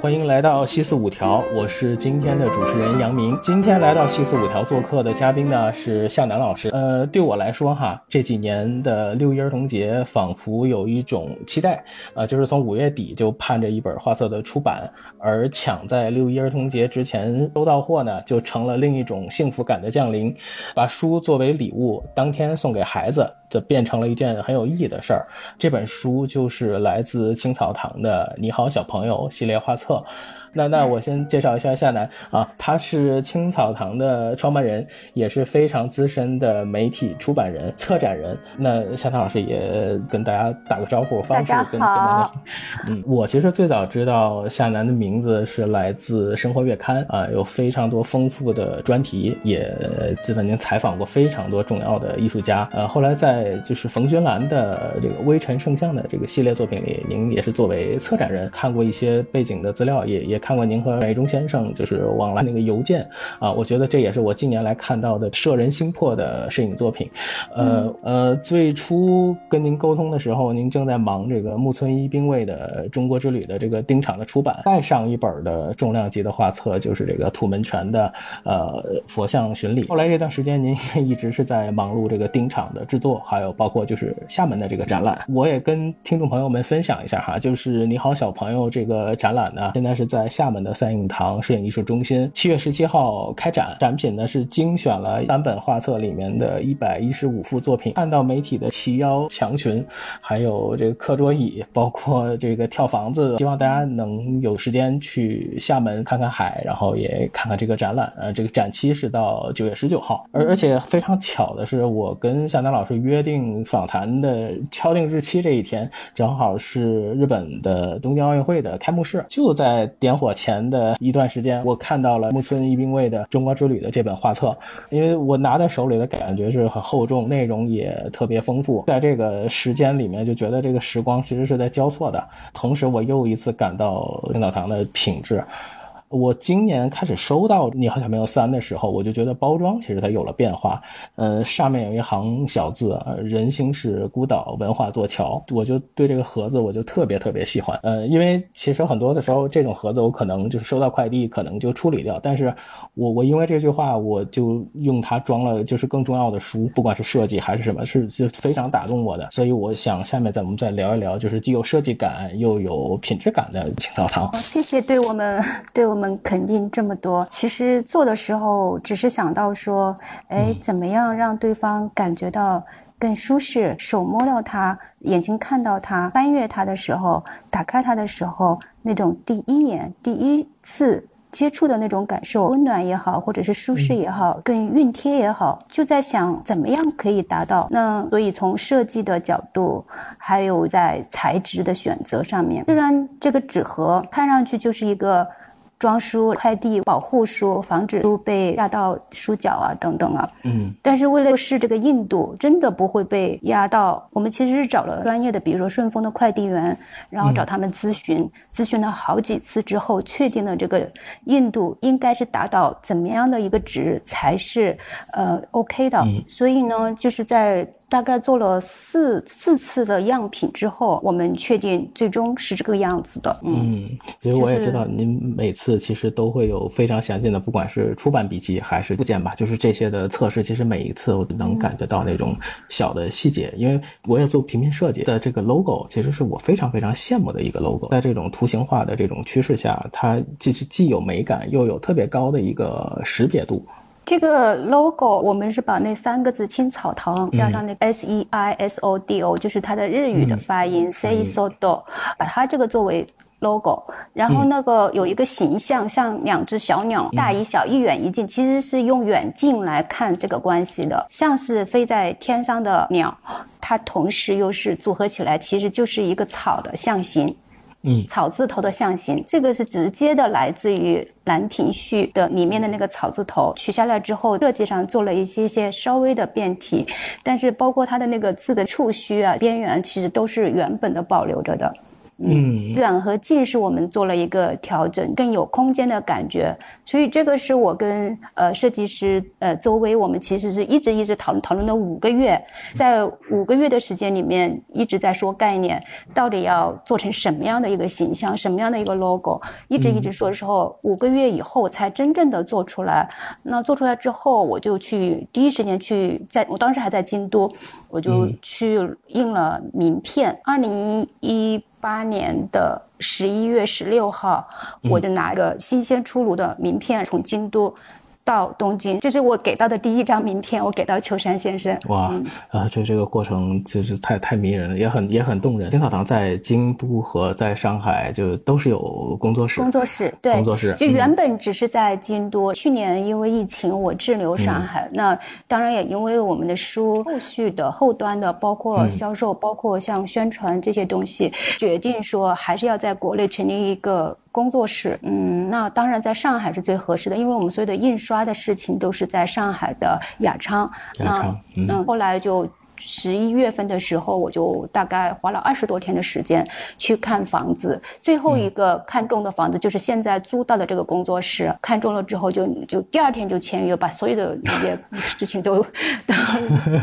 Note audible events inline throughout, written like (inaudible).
欢迎来到西四五条，我是今天的主持人杨明。今天来到西四五条做客的嘉宾呢是向南老师。呃，对我来说哈，这几年的六一儿童节仿佛有一种期待，啊，就是从五月底就盼着一本画册的出版，而抢在六一儿童节之前收到货呢，就成了另一种幸福感的降临。把书作为礼物，当天送给孩子，这变成了一件很有意义的事儿。这本书就是来自青草堂的《你好，小朋友》系列画册。错。那那我先介绍一下夏楠啊，他是青草堂的创办人，也是非常资深的媒体出版人、策展人。那夏楠老师也跟大家打个招呼，方式跟跟大家。嗯，我其实最早知道夏楠的名字是来自《生活月刊》啊，有非常多丰富的专题，也知道您采访过非常多重要的艺术家。呃，后来在就是冯君兰的这个《微尘圣像》的这个系列作品里，您也是作为策展人看过一些背景的资料，也也。看过您和白中先生就是往来那个邮件啊，我觉得这也是我近年来看到的摄人心魄的摄影作品。呃呃，最初跟您沟通的时候，您正在忙这个木村一兵卫的《中国之旅》的这个丁场的出版，再上一本的重量级的画册就是这个土门泉的呃佛像巡礼。后来这段时间您一直是在忙碌这个丁场的制作，还有包括就是厦门的这个展览。我也跟听众朋友们分享一下哈，就是你好小朋友这个展览呢，现在是在。厦门的三影堂摄影艺术中心七月十七号开展，展品呢是精选了三本画册里面的一百一十五幅作品。看到媒体的齐腰墙裙，还有这个课桌椅，包括这个跳房子，希望大家能有时间去厦门看看海，然后也看看这个展览。呃，这个展期是到九月十九号，而而且非常巧的是，我跟夏丹老师约定访谈的敲定日期这一天，正好是日本的东京奥运会的开幕式，就在点。火前的一段时间，我看到了木村一兵卫的《中国之旅》的这本画册，因为我拿在手里的感觉是很厚重，内容也特别丰富。在这个时间里面，就觉得这个时光其实是在交错的，同时我又一次感到领导堂的品质。我今年开始收到《你好，小朋友三》的时候，我就觉得包装其实它有了变化。呃，上面有一行小字“人心是孤岛，文化做桥”，我就对这个盒子我就特别特别喜欢。呃，因为其实很多的时候，这种盒子我可能就是收到快递，可能就处理掉。但是我我因为这句话，我就用它装了就是更重要的书，不管是设计还是什么，是就非常打动我的。所以我想下面咱们再聊一聊，就是既有设计感又有品质感的青草堂。谢谢对我们对我。我们肯定这么多，其实做的时候只是想到说，哎，怎么样让对方感觉到更舒适，手摸到它，眼睛看到它，翻阅它的时候，打开它的时候，那种第一眼、第一次接触的那种感受，温暖也好，或者是舒适也好，更熨贴也好，就在想怎么样可以达到。那所以从设计的角度，还有在材质的选择上面，虽然这个纸盒看上去就是一个。装书、快递、保护书，防止书被压到书角啊，等等啊。嗯。但是为了试这个硬度，真的不会被压到。我们其实是找了专业的，比如说顺丰的快递员，然后找他们咨询，咨询了好几次之后，确定了这个硬度应该是达到怎么样的一个值才是呃 OK 的。所以呢，就是在。大概做了四四次的样品之后，我们确定最终是这个样子的。嗯，其实我也知道，您每次其实都会有非常详尽的，不管是出版笔记还是附件吧，就是这些的测试。其实每一次我都能感觉到那种小的细节，因为我也做平面设计的这个 logo，其实是我非常非常羡慕的一个 logo。在这种图形化的这种趋势下，它既是既有美感，又有特别高的一个识别度。这个 logo 我们是把那三个字“青草堂”加上那个 S E I S O D O，就是它的日语的发音 “seisodo”，把它这个作为 logo。然后那个有一个形象，像两只小鸟，大一小，一远一近，其实是用远近来看这个关系的，像是飞在天上的鸟，它同时又是组合起来，其实就是一个草的象形。嗯，草字头的象形，这个是直接的来自于《兰亭序》的里面的那个草字头，取下来之后，设计上做了一些些稍微的变体，但是包括它的那个字的触须啊、边缘，其实都是原本的保留着的。嗯，远和近是我们做了一个调整，更有空间的感觉。所以这个是我跟呃设计师呃周薇，我们其实是一直一直讨论讨论了五个月，在五个月的时间里面一直在说概念，到底要做成什么样的一个形象，什么样的一个 logo，一直一直说的时候，五个月以后才真正的做出来。那做出来之后，我就去第一时间去，在我当时还在京都，我就去印了名片。二零一八年的。十一月十六号，我就拿个新鲜出炉的名片从京都。到东京，这是我给到的第一张名片，我给到秋山先生。哇，啊，这这个过程就是太太迷人了，也很也很动人。青草堂在京都和在上海就都是有工作室，工作室对，工作室就原本只是在京都，去年因为疫情我滞留上海，那当然也因为我们的书后续的后端的，包括销售，包括像宣传这些东西，决定说还是要在国内成立一个。工作室，嗯，那当然在上海是最合适的，因为我们所有的印刷的事情都是在上海的雅昌。雅昌，嗯，后来就十一月份的时候，我就大概花了二十多天的时间去看房子，最后一个看中的房子就是现在租到的这个工作室，看中了之后就就第二天就签约，把所有的那些事情都 (laughs) 都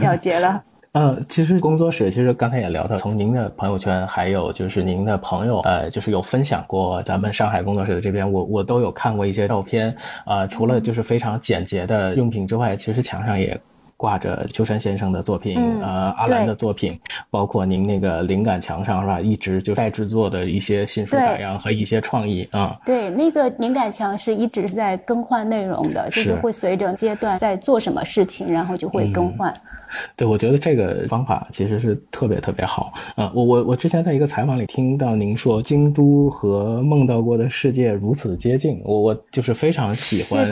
了结了。嗯，其实工作室，其实刚才也聊到，从您的朋友圈，还有就是您的朋友，呃，就是有分享过咱们上海工作室的这边，我我都有看过一些照片，啊，除了就是非常简洁的用品之外，其实墙上也挂着秋山先生的作品，呃，阿兰的作品，包括您那个灵感墙上是吧，一直就在制作的一些新书打样和一些创意啊。对，那个灵感墙是一直是在更换内容的，就是会随着阶段在做什么事情，然后就会更换。对，我觉得这个方法其实是特别特别好啊！我我我之前在一个采访里听到您说，京都和梦到过的世界如此接近，我我就是非常喜欢，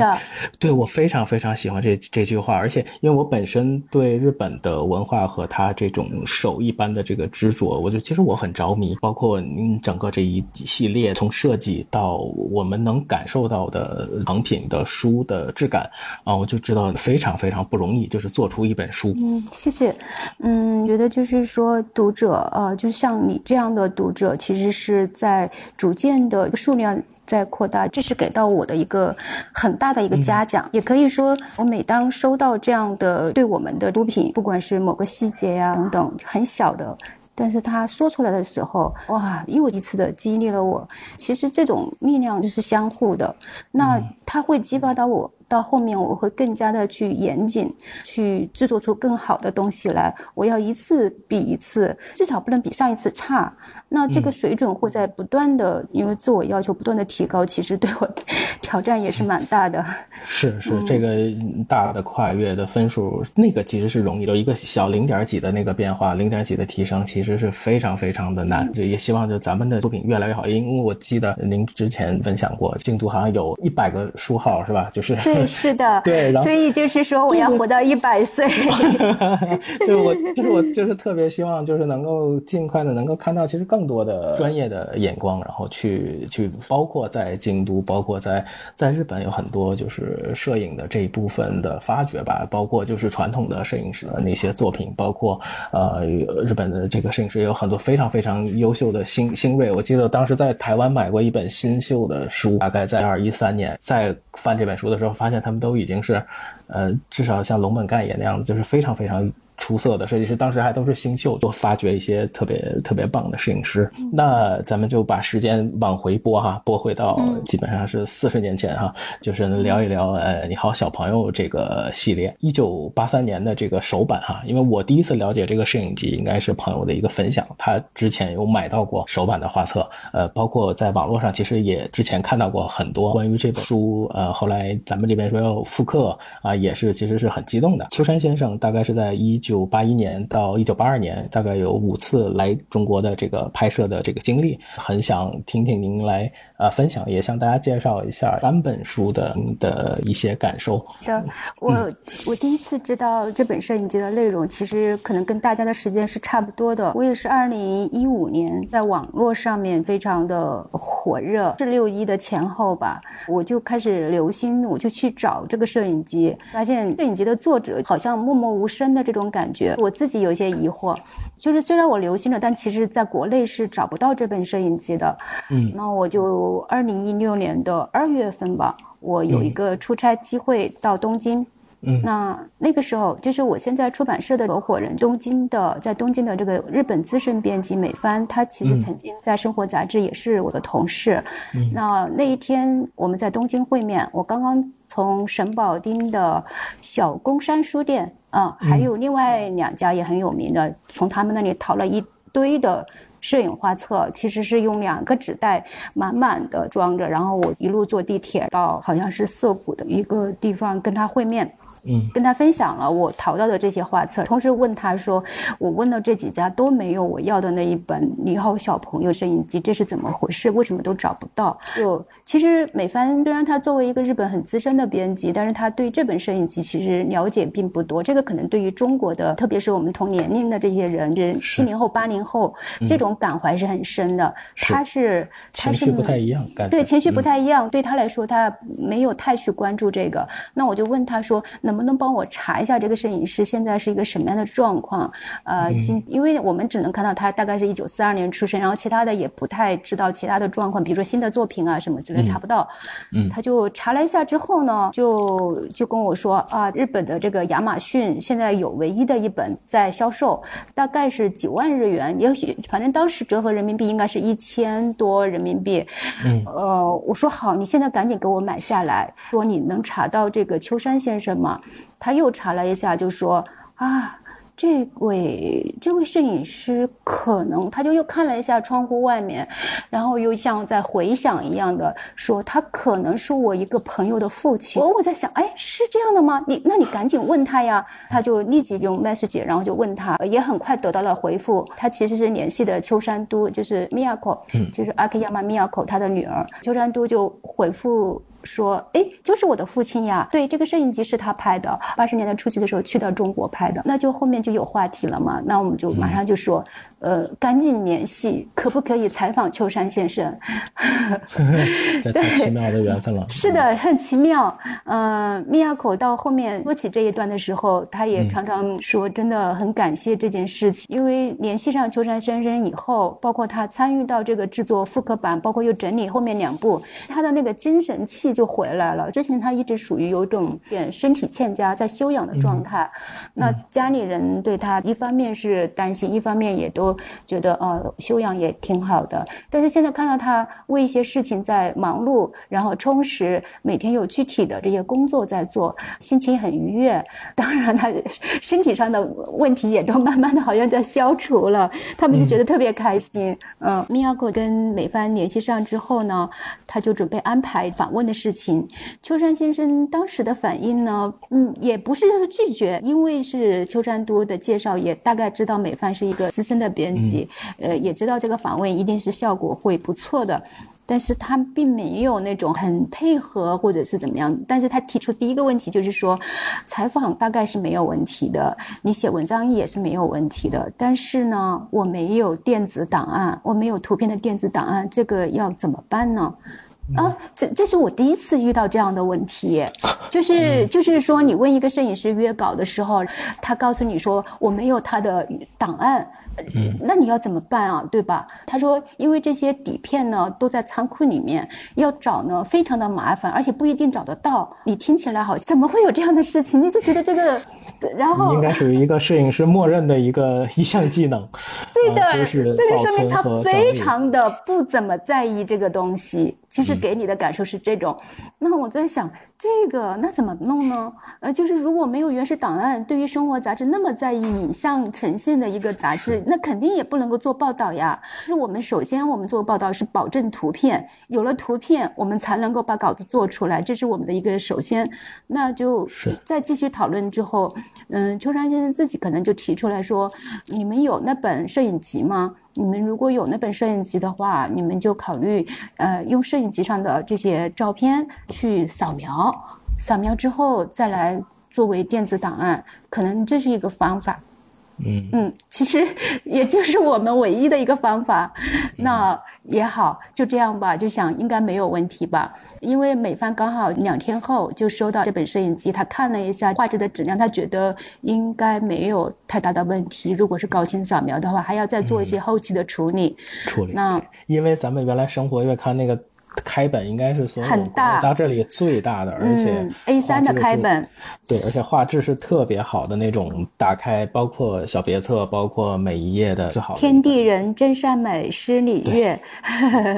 对我非常非常喜欢这这句话，而且因为我本本身对日本的文化和他这种手艺般的这个执着，我就其实我很着迷，包括您整个这一系列从设计到我们能感受到的成品的书的质感啊，我就知道非常非常不容易，就是做出一本书。嗯，谢谢。嗯，觉得就是说，读者呃，就像你这样的读者，其实是在逐渐的数量在扩大，这是给到我的一个很大的一个嘉奖。也可以说，我每当收到这样的对我们的毒品，不管是某个细节呀等等，很小的，但是他说出来的时候，哇，又一次的激励了我。其实这种力量就是相互的，那它会激发到我。到后面我会更加的去严谨，去制作出更好的东西来。我要一次比一次，至少不能比上一次差。那这个水准会在不断的，因为自我要求不断的提高，其实对我 (laughs) 挑战也是蛮大的。(laughs) 是是，这个大的跨越的分数，那个其实是容易的，一个小零点几的那个变化，零点几的提升，其实是非常非常的难。就也希望就咱们的作品越来越好，因为我记得您之前分享过，进度好像有一百个书号是吧？就是。是的，对，所以就是说我要活到一百岁。(laughs) 就是我，就是我，就是特别希望，就是能够尽快的能够看到，其实更多的专业的眼光，然后去去，包括在京都，包括在在日本有很多就是摄影的这一部分的发掘吧，包括就是传统的摄影师的那些作品，包括呃日本的这个摄影师有很多非常非常优秀的新新锐。我记得当时在台湾买过一本新秀的书，大概在二一三年，在翻这本书的时候，发现他们都已经是，呃，至少像龙本干也那样，就是非常非常。出色的设计师，当时还都是新秀，多发掘一些特别特别棒的摄影师。那咱们就把时间往回拨哈，拨回到基本上是四十年前哈，就是聊一聊呃，你好小朋友这个系列，一九八三年的这个首版哈。因为我第一次了解这个摄影机，应该是朋友的一个分享，他之前有买到过首版的画册，呃，包括在网络上其实也之前看到过很多关于这本书，呃，后来咱们这边说要复刻啊，也是其实是很激动的。秋山先生大概是在一。一九八一年到一九八二年，大概有五次来中国的这个拍摄的这个经历，很想听听您来。呃，分享也向大家介绍一下三本书的的一些感受。的，我我第一次知道这本摄影机的内容，其实可能跟大家的时间是差不多的。我也是二零一五年在网络上面非常的火热，是六一的前后吧，我就开始留心，我就去找这个摄影机，发现摄影机的作者好像默默无声的这种感觉。我自己有一些疑惑，就是虽然我留心了，但其实在国内是找不到这本摄影集的。嗯，那我就二零一六年的二月份吧，我有一个出差机会到东京。嗯，那那个时候就是我现在出版社的合伙人，东京的在东京的这个日本资深编辑美帆，他其实曾经在生活杂志也是我的同事。嗯，那那一天我们在东京会面，我刚刚从神保町的小宫山书店啊，还有另外两家也很有名的，从他们那里淘了一堆的摄影画册，其实是用两个纸袋满满的装着，然后我一路坐地铁到好像是涩谷的一个地方跟他会面。嗯，跟他分享了我淘到的这些画册，同时问他说，我问了这几家都没有我要的那一本《你好，小朋友》摄影机，这是怎么回事？为什么都找不到？就其实美帆虽然他作为一个日本很资深的编辑，但是他对这本摄影机其实了解并不多。这个可能对于中国的，特别是我们同年龄的这些人，就是七零后、八零后，这种感怀是很深的。他是情绪不太一样，感对情绪不太一样，对他来说他没有太去关注这个。那我就问他说，能不能帮我查一下这个摄影师现在是一个什么样的状况？呃，今因为我们只能看到他大概是一九四二年出生，然后其他的也不太知道其他的状况，比如说新的作品啊什么之类查不到。嗯，他就查了一下之后呢，就就跟我说啊，日本的这个亚马逊现在有唯一的一本在销售，大概是几万日元，也许反正当时折合人民币应该是一千多人民币。嗯，呃，我说好，你现在赶紧给我买下来。说你能查到这个秋山先生吗？他又查了一下，就说啊，这位这位摄影师可能，他就又看了一下窗户外面，然后又像在回想一样的说，他可能是我一个朋友的父亲。我我在想，哎，是这样的吗？你那你赶紧问他呀。他就立即用 message，然后就问他，也很快得到了回复。他其实是联系的秋山都，就是 Miyako，就是 Akiyama Miyako 他的女儿。秋山都就回复。说，哎，就是我的父亲呀。对，这个摄影机是他拍的，八十年代初期的时候去到中国拍的，那就后面就有话题了嘛。那我们就马上就说，呃，赶紧联系，可不可以采访秋山先生？(laughs) 这太奇妙的缘分了。是的，很奇妙。嗯，密亚口到后面说起这一段的时候，他也常常说，真的很感谢这件事情，因为联系上秋山先生以后，包括他参与到这个制作复刻版，包括又整理后面两部，他的那个精神气。就回来了。之前他一直属于有种点身体欠佳，在休养的状态。那家里人对他一方面是担心，一方面也都觉得呃休养也挺好的。但是现在看到他为一些事情在忙碌，然后充实，每天有具体的这些工作在做，心情很愉悦。当然，他身体上的问题也都慢慢的好像在消除了，他们就觉得特别开心。嗯，米亚克跟美帆联系上之后呢，他就准备安排访问的。事情，秋山先生当时的反应呢，嗯，也不是拒绝，因为是秋山都的介绍，也大概知道美帆是一个资深的编辑，呃，也知道这个访问一定是效果会不错的，但是他并没有那种很配合或者是怎么样，但是他提出第一个问题就是说，采访大概是没有问题的，你写文章也是没有问题的，但是呢，我没有电子档案，我没有图片的电子档案，这个要怎么办呢？啊，这这是我第一次遇到这样的问题，(laughs) 就是就是说，你问一个摄影师约稿的时候，他告诉你说我没有他的档案。嗯，那你要怎么办啊？对吧？他说，因为这些底片呢都在仓库里面，要找呢非常的麻烦，而且不一定找得到。你听起来好像怎么会有这样的事情？你就觉得这个，(laughs) 然后应该属于一个摄影师默认的一个一项技能。对的，就是这就说明他非常的不怎么在意这个东西。其实给你的感受是这种。那我在想，这个那怎么弄呢？呃，就是如果没有原始档案，对于生活杂志那么在意影像呈现的一个杂志。那肯定也不能够做报道呀。是我们首先，我们做报道是保证图片，有了图片，我们才能够把稿子做出来，这是我们的一个首先。那就再继续讨论之后，嗯，秋山先生自己可能就提出来说：“你们有那本摄影集吗？你们如果有那本摄影集的话，你们就考虑，呃，用摄影集上的这些照片去扫描，扫描之后再来作为电子档案，可能这是一个方法。”嗯嗯，其实 (laughs) 也就是我们唯一的一个方法。那也好，就这样吧，就想应该没有问题吧。因为美方刚好两天后就收到这本摄影机，他看了一下画质的质量，他觉得应该没有太大的问题。如果是高清扫描的话，还要再做一些后期的处理。处理。那因为咱们原来生活月刊那个。开本应该是所有杂志里最大的，而且 A 三的开本，对，而且画质是特别好的那种。打开包括小别册，包括每一页的最好。天地人真善美，诗礼乐，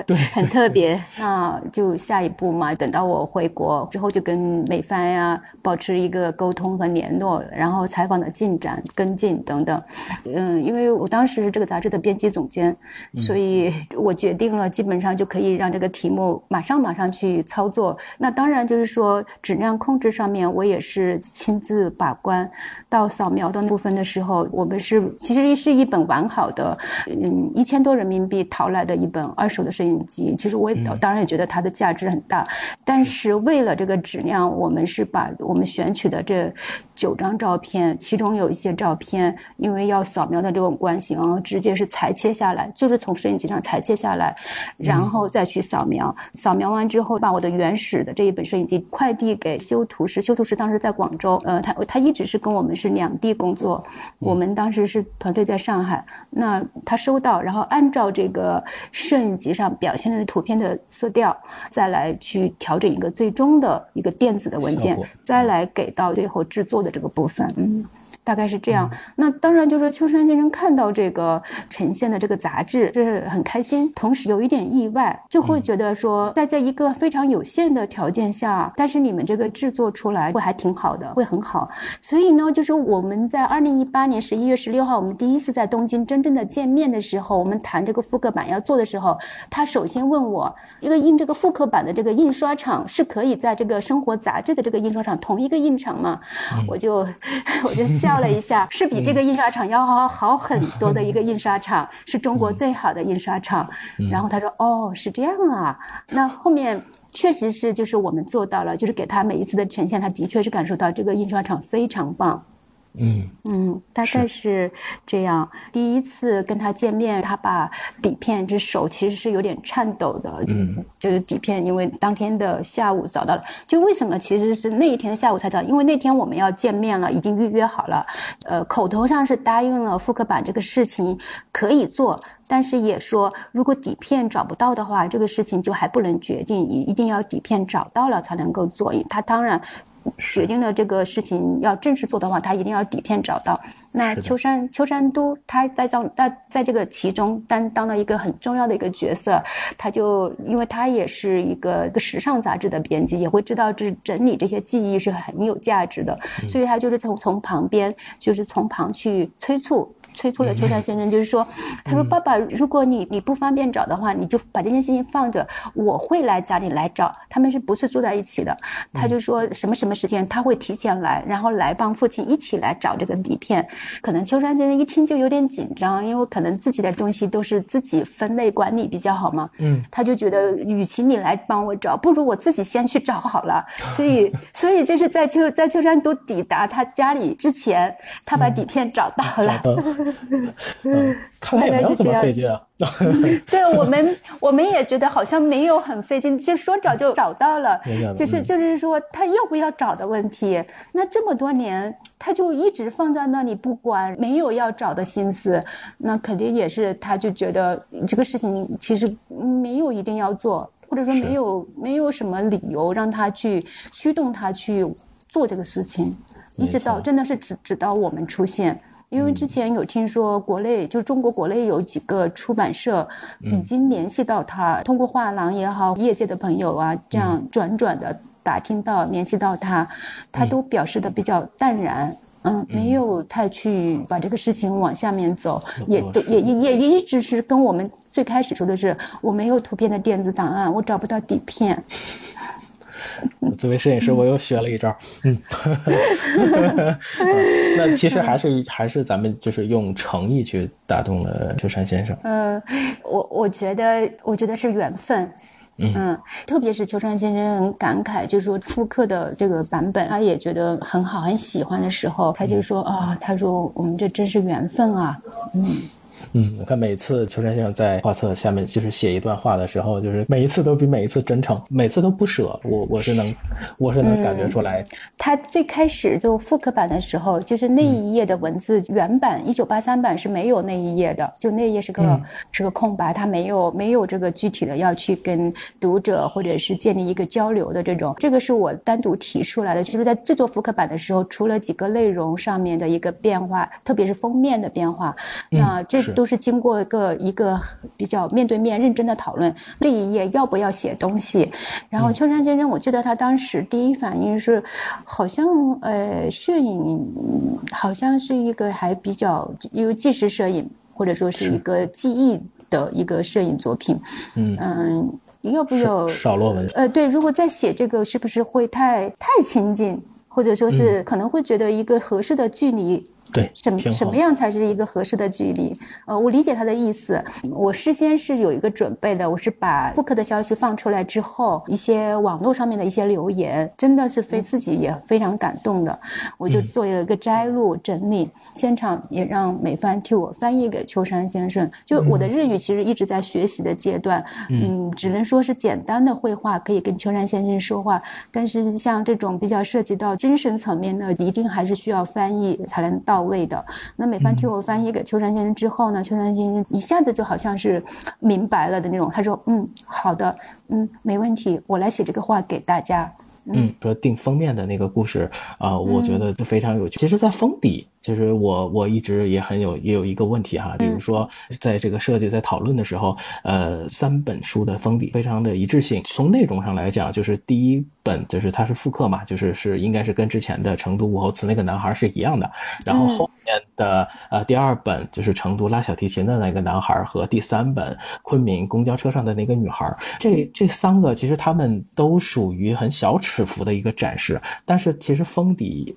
对，(laughs) 很特别。那就下一步嘛，等到我回国之后，就跟美帆呀保持一个沟通和联络，然后采访的进展跟进等等。嗯，因为我当时是这个杂志的编辑总监，所以我决定了，基本上就可以让这个题目。马上马上去操作，那当然就是说质量控制上面，我也是亲自把关。到扫描的部分的时候，我们是其实是一本完好的，嗯，一千多人民币淘来的一本二手的摄影机。其实我也当然也觉得它的价值很大，但是为了这个质量，我们是把我们选取的这九张照片，其中有一些照片，因为要扫描的这种关系然后，直接是裁切下来，就是从摄影机上裁切下来，然后再去扫描。扫描完之后，把我的原始的这一本摄影机快递给修图师。修图师当时在广州，呃，他他一直是跟我们是两地工作。我们当时是团队在上海，那他收到，然后按照这个摄影机上表现的图片的色调，再来去调整一个最终的一个电子的文件，再来给到最后制作的这个部分。嗯，大概是这样。那当然就是秋山先生看到这个呈现的这个杂志是很开心，同时有一点意外，就会觉得。说在这一个非常有限的条件下，但是你们这个制作出来会还挺好的，会很好。所以呢，就是我们在二零一八年十一月十六号，我们第一次在东京真正的见面的时候，我们谈这个复刻版要做的时候，他首先问我，一个印这个复刻版的这个印刷厂是可以在这个生活杂志的这个印刷厂同一个印厂吗？我就 (laughs) 我就笑了一下，是比这个印刷厂要好好很多的一个印刷厂，是中国最好的印刷厂。然后他说，哦，是这样啊。那后面确实是，就是我们做到了，就是给他每一次的呈现，他的确是感受到这个印刷厂非常棒。嗯嗯，大概是这样。第一次跟他见面，他把底片这手其实是有点颤抖的。嗯，就是底片，因为当天的下午找到了。就为什么其实是那一天的下午才找？因为那天我们要见面了，已经预约好了。呃，口头上是答应了复刻版这个事情可以做，但是也说如果底片找不到的话，这个事情就还不能决定，你一定要底片找到了才能够做。他当然。决定了这个事情要正式做的话，他一定要底片找到。那秋山秋山都他在这在在这个其中担当了一个很重要的一个角色，他就因为他也是一个一个时尚杂志的编辑，也会知道这整理这些记忆是很有价值的，所以他就是从从旁边就是从旁去催促。催促了秋山先生，就是说，他说：“爸爸，如果你你不方便找的话，你就把这件事情放着，我会来家里来找。他们是不是住在一起的？他就说什么什么时间他会提前来，然后来帮父亲一起来找这个底片。可能秋山先生一听就有点紧张，因为可能自己的东西都是自己分类管理比较好嘛。嗯，他就觉得，与其你来帮我找，不如我自己先去找好了。(laughs) 所以，所以就是在秋在秋山都抵达他家里之前，他把底片找到了。(laughs) 嗯，看来也没有这么费劲啊。对我们，我们也觉得好像没有很费劲，就说找就找到了。就是就是说，他要不要找的问题。那这么多年，他就一直放在那里不管，没有要找的心思。那肯定也是，他就觉得这个事情其实没有一定要做，或者说没有没有什么理由让他去驱动他去做这个事情。一直到真的是直直到我们出现。因为之前有听说，国内就中国国内有几个出版社已经联系到他，通过画廊也好，业界的朋友啊，这样转转的打听到联系到他，他都表示的比较淡然，嗯，没有太去把这个事情往下面走，也都也也也一直是跟我们最开始说的是，我没有图片的电子档案，我找不到底片。作为摄影师，我又学了一招。嗯，(laughs) 那其实还是还是咱们就是用诚意去打动了秋山先生。嗯，我我觉得我觉得是缘分，嗯，特别是秋山先生很感慨，就是说复刻的这个版本，他也觉得很好，很喜欢的时候，他就说啊，他说我们这真是缘分啊，嗯。嗯，我看每次秋山先生在画册下面就是写一段话的时候，就是每一次都比每一次真诚，每次都不舍。我我是能，我是能感觉出来。他最开始就复刻版的时候，就是那一页的文字，原版一九八三版是没有那一页的，就那一页是个是个空白，他没有没有这个具体的要去跟读者或者是建立一个交流的这种。这个是我单独提出来的，就是在制作复刻版的时候，除了几个内容上面的一个变化，特别是封面的变化，那这都。是经过一个一个比较面对面认真的讨论，这一页要不要写东西？然后秋山先生，我记得他当时第一反应是，好像呃摄影好像是一个还比较因为纪实摄影或者说是一个记忆的一个摄影作品。嗯嗯，要不要少落文？呃，对，如果再写这个，是不是会太太亲近，或者说是可能会觉得一个合适的距离？对，什么什么样才是一个合适的距离？呃，我理解他的意思。我事先是有一个准备的，我是把复刻的消息放出来之后，一些网络上面的一些留言，真的是非自己也非常感动的，我就做了一个摘录整理。现场也让美帆替我翻译给秋山先生。就我的日语其实一直在学习的阶段，嗯，只能说是简单的绘画可以跟秋山先生说话，但是像这种比较涉及到精神层面的，一定还是需要翻译才能到。位的，那美方替我翻译给秋山先生之后呢，秋山先生一下子就好像是明白了的那种，他说：“嗯，好的，嗯，没问题，我来写这个话给大家。”嗯，说定封面的那个故事啊，我觉得就非常有趣。其实，在封底。其实我我一直也很有也有一个问题哈，比如说在这个设计在讨论的时候，呃，三本书的封底非常的一致性。从内容上来讲，就是第一本就是它是复刻嘛，就是是应该是跟之前的成都武侯祠那个男孩是一样的。然后后面的呃第二本就是成都拉小提琴的那个男孩和第三本昆明公交车上的那个女孩，这这三个其实他们都属于很小尺幅的一个展示，但是其实封底。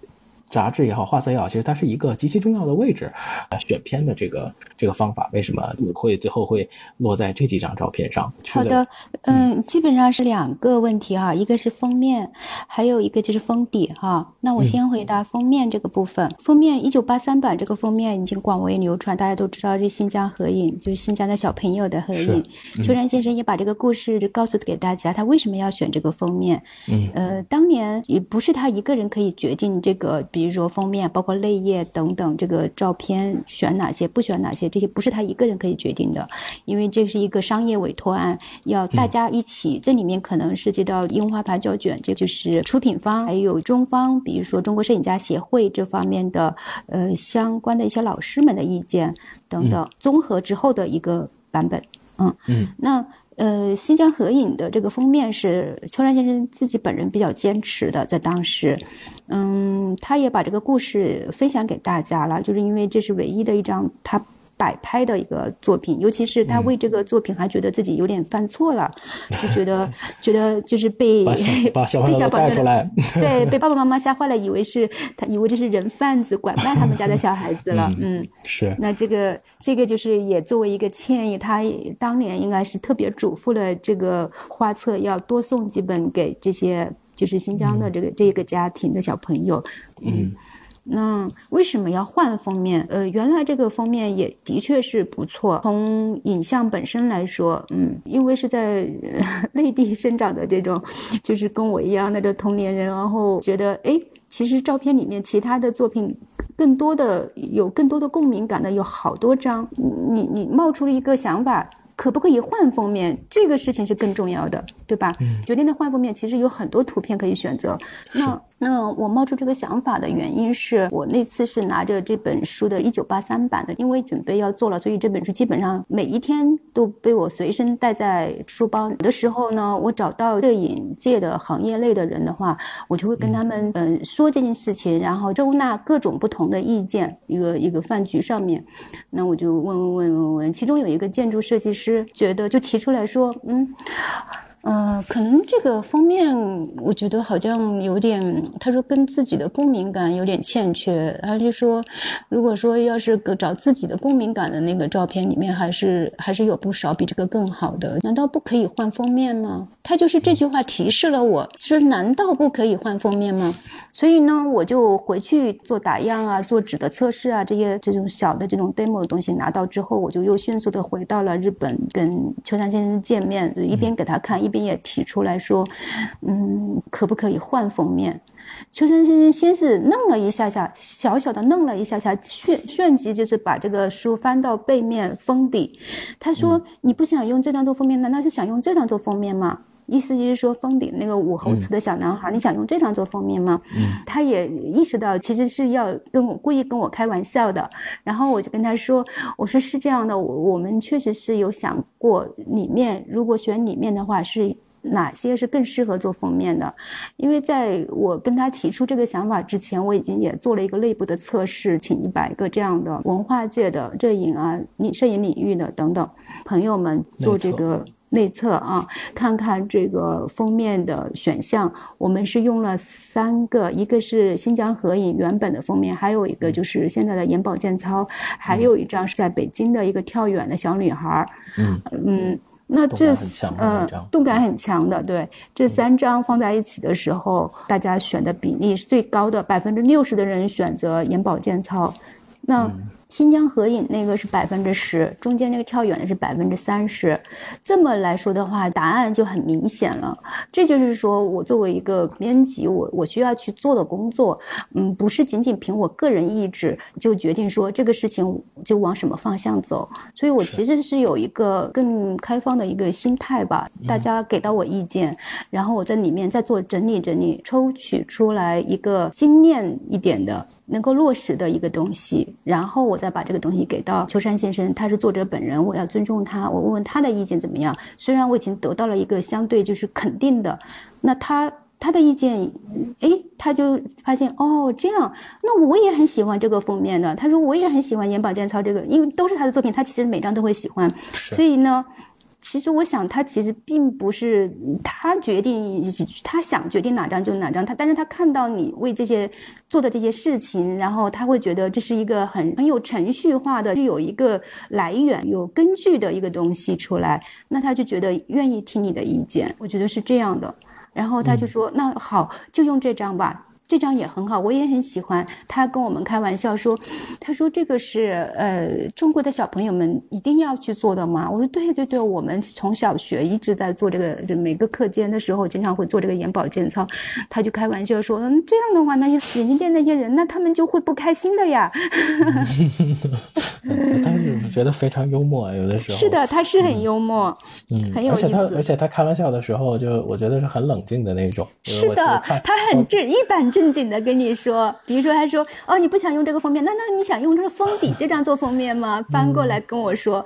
杂志也好，画册也好，其实它是一个极其重要的位置。选片的这个这个方法，为什么会最后会落在这几张照片上？好的，嗯，基本上是两个问题哈，一个是封面，还有一个就是封底哈。那我先回答封面这个部分。封面一九八三版这个封面已经广为流传，大家都知道是新疆合影，就是新疆的小朋友的合影。秋山先生也把这个故事告诉给大家，他为什么要选这个封面？嗯，呃，当年也不是他一个人可以决定这个。比如说封面，包括内页等等，这个照片选哪些，不选哪些，这些不是他一个人可以决定的，因为这是一个商业委托案，要大家一起。这里面可能涉及到樱花牌胶卷，这就是出品方，还有中方，比如说中国摄影家协会这方面的呃相关的一些老师们的意见等等，综合之后的一个版本。嗯嗯，那。呃，新疆合影的这个封面是秋山先生自己本人比较坚持的，在当时，嗯，他也把这个故事分享给大家了，就是因为这是唯一的一张他。摆拍的一个作品，尤其是他为这个作品还觉得自己有点犯错了，就觉得 (laughs) 觉得就是被 (laughs) (laughs) 把小朋友带出来，对，被爸爸妈妈吓坏了，以为是他以为这是人贩子拐卖他们家的小孩子了，嗯，是。那这个这个就是也作为一个歉意，他当年应该是特别嘱咐了这个画册要多送几本给这些就是新疆的这个这个家庭的小朋友，嗯。那为什么要换封面？呃，原来这个封面也的确是不错。从影像本身来说，嗯，因为是在内地生长的这种，就是跟我一样的这同年人，然后觉得，哎，其实照片里面其他的作品，更多的有更多的共鸣感的有好多张。你你冒出了一个想法。可不可以换封面？这个事情是更重要的，对吧？决定的换封面，其实有很多图片可以选择。那那我冒出这个想法的原因是我那次是拿着这本书的1983版的，因为准备要做了，所以这本书基本上每一天都被我随身带在书包。有的时候呢，我找到摄影界的行业内的人的话，我就会跟他们嗯说这件事情，然后收纳各种不同的意见。一个一个饭局上面，那我就问问问问问，其中有一个建筑设计师。觉得就提出来说，嗯，呃，可能这个封面，我觉得好像有点，他说跟自己的共鸣感有点欠缺。他就说，如果说要是找自己的共鸣感的那个照片里面，还是还是有不少比这个更好的。难道不可以换封面吗？他就是这句话提示了我，说难道不可以换封面吗？所以呢，我就回去做打样啊，做纸的测试啊，这些这种小的这种 demo 的东西拿到之后，我就又迅速的回到了日本，跟秋山先生见面，就一边给他看一。这边也提出来说，嗯，可不可以换封面？秋生先生先是愣了一下下，小小的愣了一下下，旋旋即就是把这个书翻到背面封底。他说：“你不想用这张做封面，难道是想用这张做封面吗？”意思就是说，封顶那个武侯祠的小男孩，你想用这张做封面吗？嗯，他也意识到其实是要跟我故意跟我开玩笑的。然后我就跟他说：“我说是这样的，我我们确实是有想过里面，如果选里面的话，是哪些是更适合做封面的？因为在我跟他提出这个想法之前，我已经也做了一个内部的测试，请一百个这样的文化界的摄影啊、影摄影领域的等等朋友们做这个。”内测啊，看看这个封面的选项，我们是用了三个，一个是新疆合影原本的封面，还有一个就是现在的眼保健操，还有一张是在北京的一个跳远的小女孩。嗯嗯，那这嗯动感很强的，对，这三张放在一起的时候，大家选的比例是最高的，百分之六十的人选择眼保健操。那。新疆合影那个是百分之十，中间那个跳远的是百分之三十，这么来说的话，答案就很明显了。这就是说我作为一个编辑，我我需要去做的工作，嗯，不是仅仅凭我个人意志就决定说这个事情就往什么方向走。所以我其实是有一个更开放的一个心态吧。大家给到我意见，然后我在里面再做整理整理，抽取出来一个精炼一点的。能够落实的一个东西，然后我再把这个东西给到秋山先生，他是作者本人，我要尊重他，我问问他的意见怎么样。虽然我已经得到了一个相对就是肯定的，那他他的意见，哎，他就发现哦这样，那我也很喜欢这个封面的。他说我也很喜欢眼保健操这个，因为都是他的作品，他其实每张都会喜欢，所以呢。其实我想，他其实并不是他决定，他想决定哪张就哪张。他，但是他看到你为这些做的这些事情，然后他会觉得这是一个很很有程序化的，是有一个来源、有根据的一个东西出来，那他就觉得愿意听你的意见。我觉得是这样的。然后他就说：“那好，就用这张吧。”这张也很好，我也很喜欢。他跟我们开玩笑说：“他说这个是呃中国的小朋友们一定要去做的吗？”我说：“对对对，我们从小学一直在做这个，就每个课间的时候经常会做这个眼保健操。”他就开玩笑说：“嗯，这样的话，那些眼镜店那些人，那他们就会不开心的呀。(laughs) ”但是我觉得非常幽默，有的时候是的，他是很幽默，嗯，很有意思。而且他而且他开玩笑的时候，就我觉得是很冷静的那种。是的，他很正一本正。正经的跟你说，比如说他说哦，你不想用这个封面，那那你想用这个封底这张做封面吗？(laughs) 翻过来跟我说。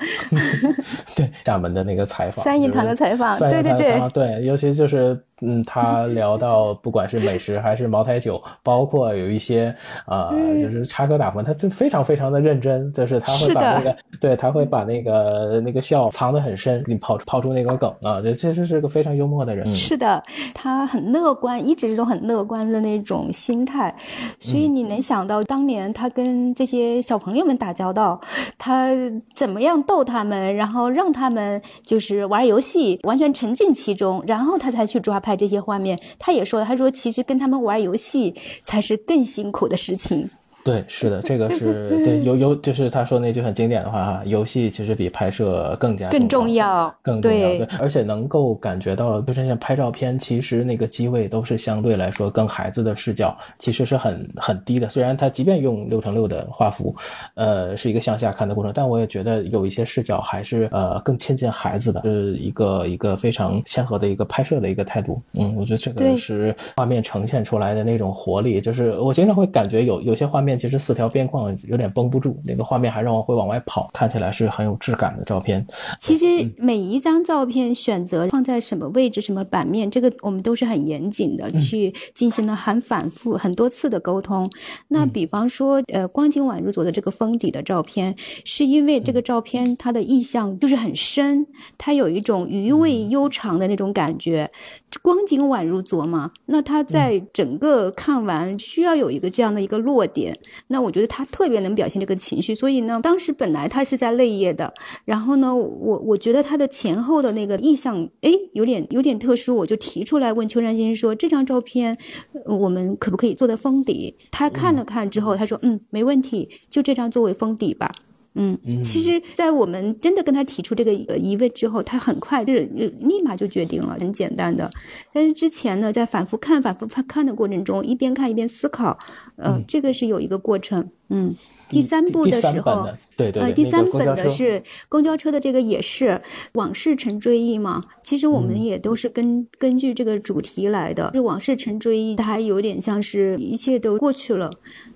(laughs) 对，厦门的那个采访，三影堂的采访，对对对，对，尤其就是。嗯，他聊到不管是美食还是茅台酒，包括有一些啊，就是插科打诨，他就非常非常的认真，就是他会把那个，对他会把那个那个笑藏得很深，你抛抛出那个梗啊，这其实是个非常幽默的人。是的，他很乐观，一直都很乐观的那种心态，所以你能想到当年他跟这些小朋友们打交道，他怎么样逗他们，然后让他们就是玩游戏，完全沉浸其中，然后他才去抓拍。这些画面，他也说，他说其实跟他们玩游戏才是更辛苦的事情。对，是的，这个是对游游，就是他说那句很经典的话哈，游戏其实比拍摄更加更重要，更重要，对，而且能够感觉到，就是像拍照片，其实那个机位都是相对来说跟孩子的视角其实是很很低的。虽然他即便用六乘六的画幅，呃，是一个向下看的过程，但我也觉得有一些视角还是呃更亲近孩子的，是一个一个非常谦和的一个拍摄的一个态度。嗯，我觉得这个是画面呈现出来的那种活力，就是我经常会感觉有有些画面。面其实四条边框有点绷不住，那个画面还让我会往外跑，看起来是很有质感的照片。其实每一张照片选择放在什么位置、什么版面，这个我们都是很严谨的去进行了很反复很多次的沟通。那比方说，呃，光景宛如做的这个封底的照片，是因为这个照片它的意象就是很深，它有一种余味悠长的那种感觉。光景宛如昨嘛，那他在整个看完需要有一个这样的一个落点，那我觉得他特别能表现这个情绪，所以呢，当时本来他是在泪液的，然后呢，我我觉得他的前后的那个意象，哎，有点有点特殊，我就提出来问秋山先生说，这张照片我们可不可以做的封底？他看了看之后，他说，嗯，没问题，就这张作为封底吧。嗯，其实，在我们真的跟他提出这个疑问之后，他很快就是立马就决定了，很简单的。但是之前呢，在反复看、反复看看的过程中，一边看一边思考，呃，这个是有一个过程。嗯，第三部的时候，对对，呃，第三本的是公交车的这个也是往事成追忆嘛。其实我们也都是根根据这个主题来的，是往事成追忆，它还有点像是一切都过去了。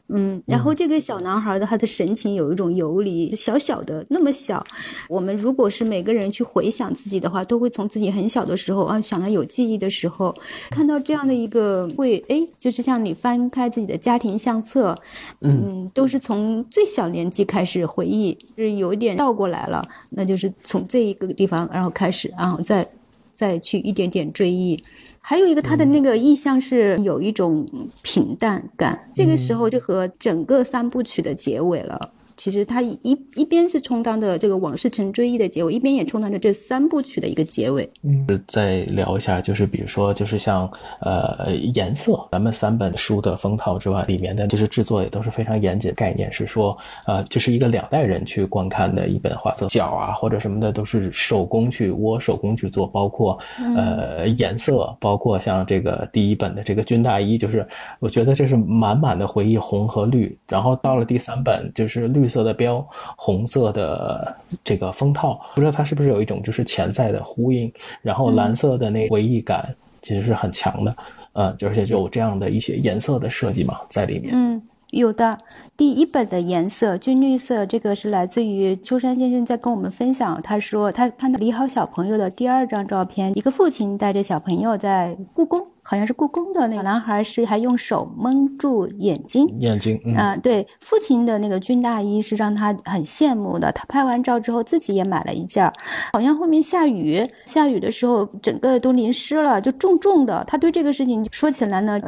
嗯，然后这个小男孩的他的神情有一种游离，小小的那么小。我们如果是每个人去回想自己的话，都会从自己很小的时候啊，想到有记忆的时候，看到这样的一个会，哎，就是像你翻开自己的家庭相册，嗯，都是从最小年纪开始回忆，是有一点倒过来了，那就是从这一个地方然后开始，然后再再去一点点追忆。还有一个，他的那个意象是有一种平淡感，这个时候就和整个三部曲的结尾了。其实它一一边是充当的这个往事成追忆的结尾，一边也充当着这三部曲的一个结尾。嗯，再聊一下，就是比如说，就是像呃颜色，咱们三本书的封套之外，里面的就是制作也都是非常严谨。概念是说，呃，这是一个两代人去观看的一本画册，角啊或者什么的都是手工去窝、手工去做，包括呃颜色，包括像这个第一本的这个军大衣，就是我觉得这是满满的回忆，红和绿。然后到了第三本，就是绿。绿色的标，红色的这个封套，不知道它是不是有一种就是潜在的呼应。然后蓝色的那回忆感其实是很强的，嗯，而且就有这样的一些颜色的设计嘛在里面。嗯，有的。第一本的颜色军绿色，这个是来自于秋山先生在跟我们分享，他说他看到李好小朋友的第二张照片，一个父亲带着小朋友在故宫。好像是故宫的那个男孩，是还用手蒙住眼睛，眼睛啊，对，父亲的那个军大衣是让他很羡慕的。他拍完照之后，自己也买了一件好像后面下雨，下雨的时候整个都淋湿了，就重重的。他对这个事情说起来呢，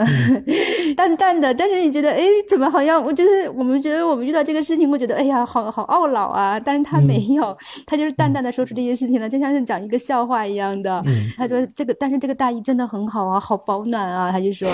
(laughs) 淡淡的，但是你觉得，哎，怎么好像？我觉得我们觉得我们遇到这个事情，我觉得，哎呀，好好懊恼啊。但是他没有，他就是淡淡的说出这些事情呢，就像是讲一个笑话一样的。他说这个，但是这个大衣真的很好啊，好。保暖啊，他就说，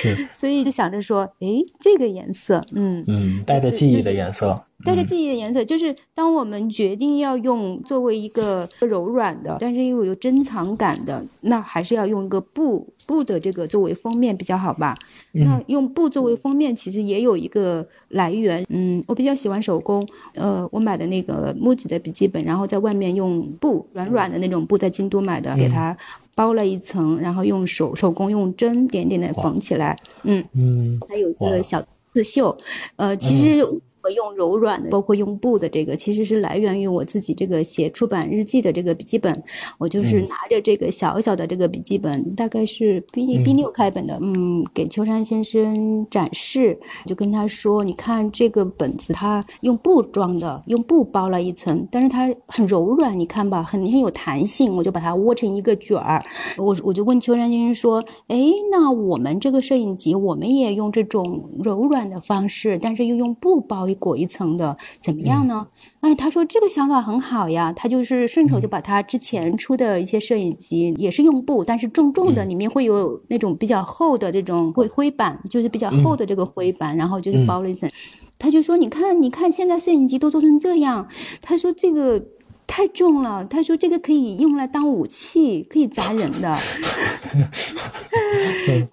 是，(laughs) 所以就想着说，哎，这个颜色，嗯嗯，带着记忆的颜色，带着记忆的颜色，就是当我们决定要用作为一个柔软的，但是又有珍藏感的，那还是要用一个布布的这个作为封面比较好吧？那用布作为封面，其实也有一个来源，嗯，我比较喜欢手工，呃，我买的那个木吉的笔记本，然后在外面用布软软的那种布，在京都买的，给它。包了一层，然后用手手工用针点点的缝起来，嗯嗯，还有这个小刺绣，呃，其实。我用柔软的，包括用布的这个，其实是来源于我自己这个写出版日记的这个笔记本。我就是拿着这个小小的这个笔记本，大概是 B B 六开本的，嗯，给秋山先生展示，就跟他说：“你看这个本子，它用布装的，用布包了一层，但是它很柔软，你看吧，很很有弹性。”我就把它窝成一个卷儿。我我就问秋山先生说：“哎，那我们这个摄影集，我们也用这种柔软的方式，但是又用布包。”裹一层的怎么样呢？哎，他说这个想法很好呀，他就是顺手就把他之前出的一些摄影机也是用布，但是重重的，里面会有那种比较厚的这种灰灰板，就是比较厚的这个灰板，然后就是包了一层。他就说，你看，你看，现在摄影机都做成这样。他说这个。太重了。他说这个可以用来当武器，可以砸人的。(laughs)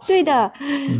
对的，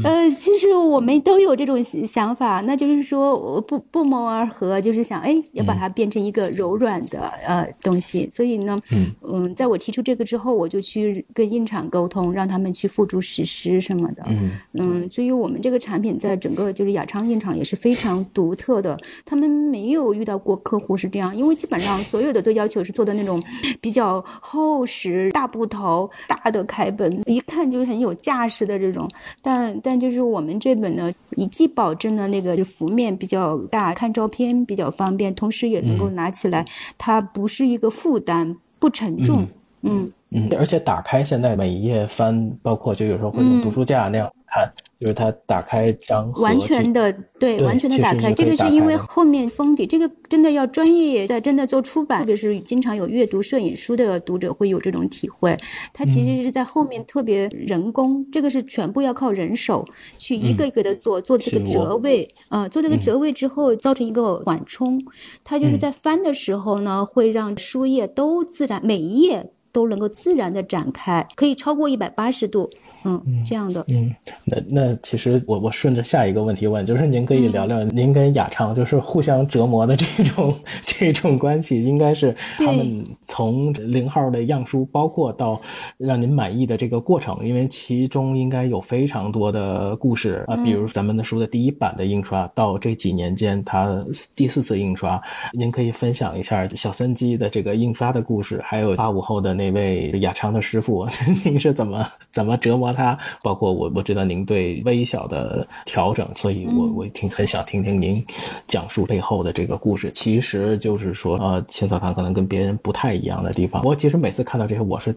呃，其实我们都有这种想法，那就是说不不谋而合，就是想哎，要把它变成一个柔软的呃东西。所以呢，嗯，在我提出这个之后，我就去跟印厂沟通，让他们去付诸实施什么的。嗯嗯，所以我们这个产品在整个就是雅昌印厂也是非常独特的，他们没有遇到过客户是这样，因为基本上所有的都要求是做的那种比较厚实、大布头、大的开本，一看就是很有架势的这种。但但就是我们这本呢，以既保证了那个就幅面比较大，看照片比较方便，同时也能够拿起来，它不是一个负担，不沉重。嗯嗯，而且打开现在每一页翻，包括就有时候会用读书架那样看。就是它打开张完全的对，完全的打开。这个是因为后面封底，这个真的要专业在真的做出版，特别是经常有阅读摄影书的读者会有这种体会。它其实是在后面特别人工，这个是全部要靠人手去一个一个的做，做这个折位，呃，做这个折位之后造成一个缓冲。它就是在翻的时候呢，会让书页都自然，每一页都能够自然的展开，可以超过一百八十度。嗯，这样的。嗯，那那其实我我顺着下一个问题问，就是您可以聊聊您跟雅昌就是互相折磨的这种 (laughs) 这种关系，应该是他们从零号的样书，包括到让您满意的这个过程，因为其中应该有非常多的故事啊，比如咱们的书的第一版的印刷，到这几年间它第四次印刷，您可以分享一下小三机的这个印刷的故事，还有八五后的那位雅昌的师傅，(laughs) 您是怎么怎么折磨？他包括我，我知道您对微小的调整，所以我我挺很想听听您讲述背后的这个故事。其实就是说，呃，青草堂可能跟别人不太一样的地方。我其实每次看到这些，我是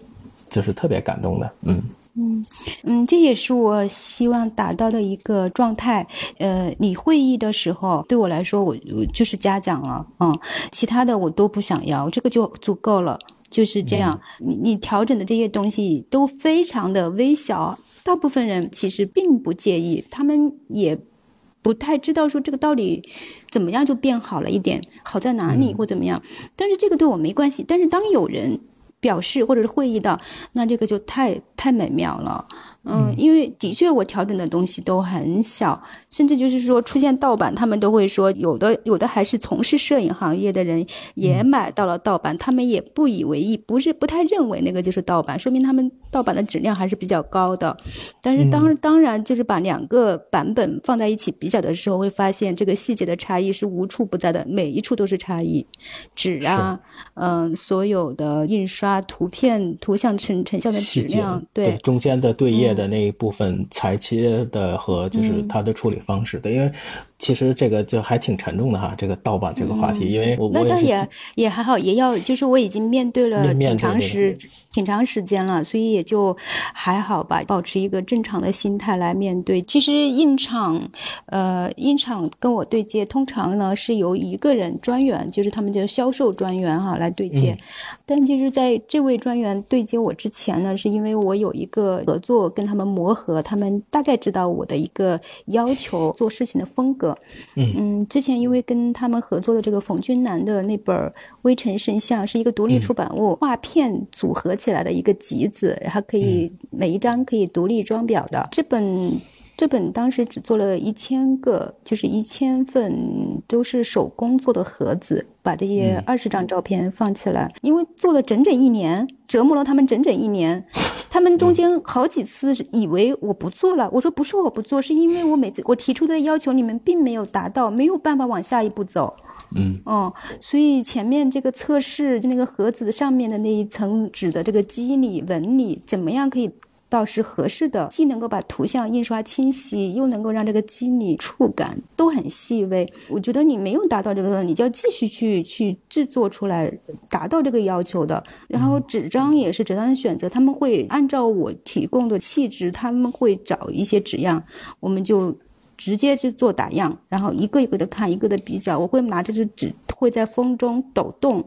就是特别感动的。嗯嗯嗯，这也是我希望达到的一个状态。呃，你会议的时候，对我来说，我我就是嘉奖了，嗯，其他的我都不想要，这个就足够了。就是这样，你你调整的这些东西都非常的微小，大部分人其实并不介意，他们也不太知道说这个到底怎么样就变好了一点，好在哪里或怎么样，但是这个对我没关系。但是当有人表示或者是会议到，那这个就太太美妙了。嗯，因为的确我调整的东西都很小，甚至就是说出现盗版，他们都会说有的有的还是从事摄影行业的人也买到了盗版，他们也不以为意，不是不太认为那个就是盗版，说明他们盗版的质量还是比较高的。但是当当然就是把两个版本放在一起比较的时候，会发现这个细节的差异是无处不在的，每一处都是差异，纸啊，嗯，所有的印刷图片图像成成像的质量，对。中间的对页。的那一部分裁切的和就是它的处理方式的，因为。其实这个就还挺沉重的哈，这个盗版这个话题，因为我那倒也也还好，也要就是我已经面对了挺长时挺长时间了，所以也就还好吧，保持一个正常的心态来面对。其实印厂，呃，印厂跟我对接，通常呢是由一个人专员，就是他们叫销售专员哈来对接。但就是在这位专员对接我之前呢，是因为我有一个合作跟他们磨合，他们大概知道我的一个要求，做事情的风格。嗯。之前因为跟他们合作的这个冯君南的那本《微尘圣像》是一个独立出版物，画片组合起来的一个集子，然后可以每一张可以独立装裱的。这本这本当时只做了一千个，就是一千份都是手工做的盒子，把这些二十张照片放起来，因为做了整整一年，折磨了他们整整一年。(laughs) 他们中间好几次以为我不做了，我说不是我不做，是因为我每次我提出的要求你们并没有达到，没有办法往下一步走。嗯，哦，所以前面这个测试就那个盒子上面的那一层纸的这个肌理纹理怎么样可以？倒是合适的，既能够把图像印刷清晰，又能够让这个肌理触感都很细微。我觉得你没有达到这个，你就要继续去去制作出来，达到这个要求的。然后纸张也是纸张的选择，他们会按照我提供的气质，他们会找一些纸样，我们就。直接去做打样，然后一个一个的看，一个的比较。我会拿着这纸，会在风中抖动，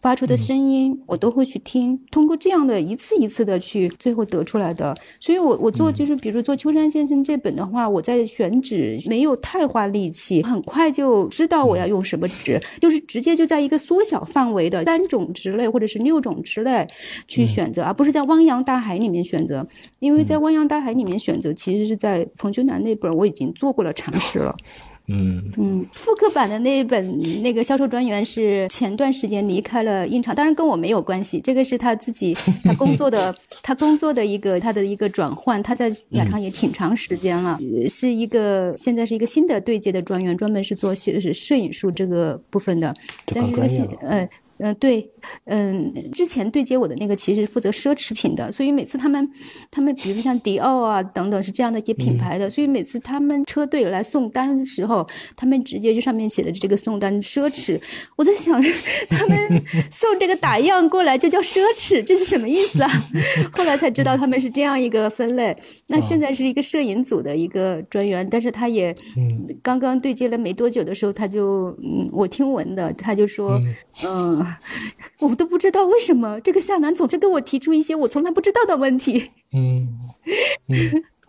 发出的声音我都会去听。通过这样的一次一次的去，最后得出来的。所以我我做就是，比如做秋山先生这本的话，我在选纸没有太花力气，很快就知道我要用什么纸，就是直接就在一个缩小范围的三种纸类或者是六种纸类去选择，而不是在汪洋大海里面选择。因为在汪洋大海里面选择，其实是在冯秋南那本我已经做过了尝试了。(laughs) 嗯嗯，复刻版的那一本那个销售专员是前段时间离开了印厂，当然跟我没有关系，这个是他自己 (laughs) 他工作的他工作的一个他的一个转换，他在亚昌也挺长时间了，是一个现在是一个新的对接的专员，专门是做摄摄影术这个部分的，但是这个新呃。嗯，对，嗯，之前对接我的那个其实负责奢侈品的，所以每次他们，他们比如像迪奥啊等等是这样的一些品牌的，所以每次他们车队来送单的时候，他们直接就上面写的这个送单奢侈，我在想，他们 (laughs) 送这个打样过来就叫奢侈，这是什么意思啊？(laughs) 后来才知道他们是这样一个分类。那现在是一个摄影组的一个专员，但是他也刚刚对接了没多久的时候，他就嗯，我听闻的，他就说，嗯。我都不知道为什么这个夏楠总是跟我提出一些我从来不知道的问题。嗯。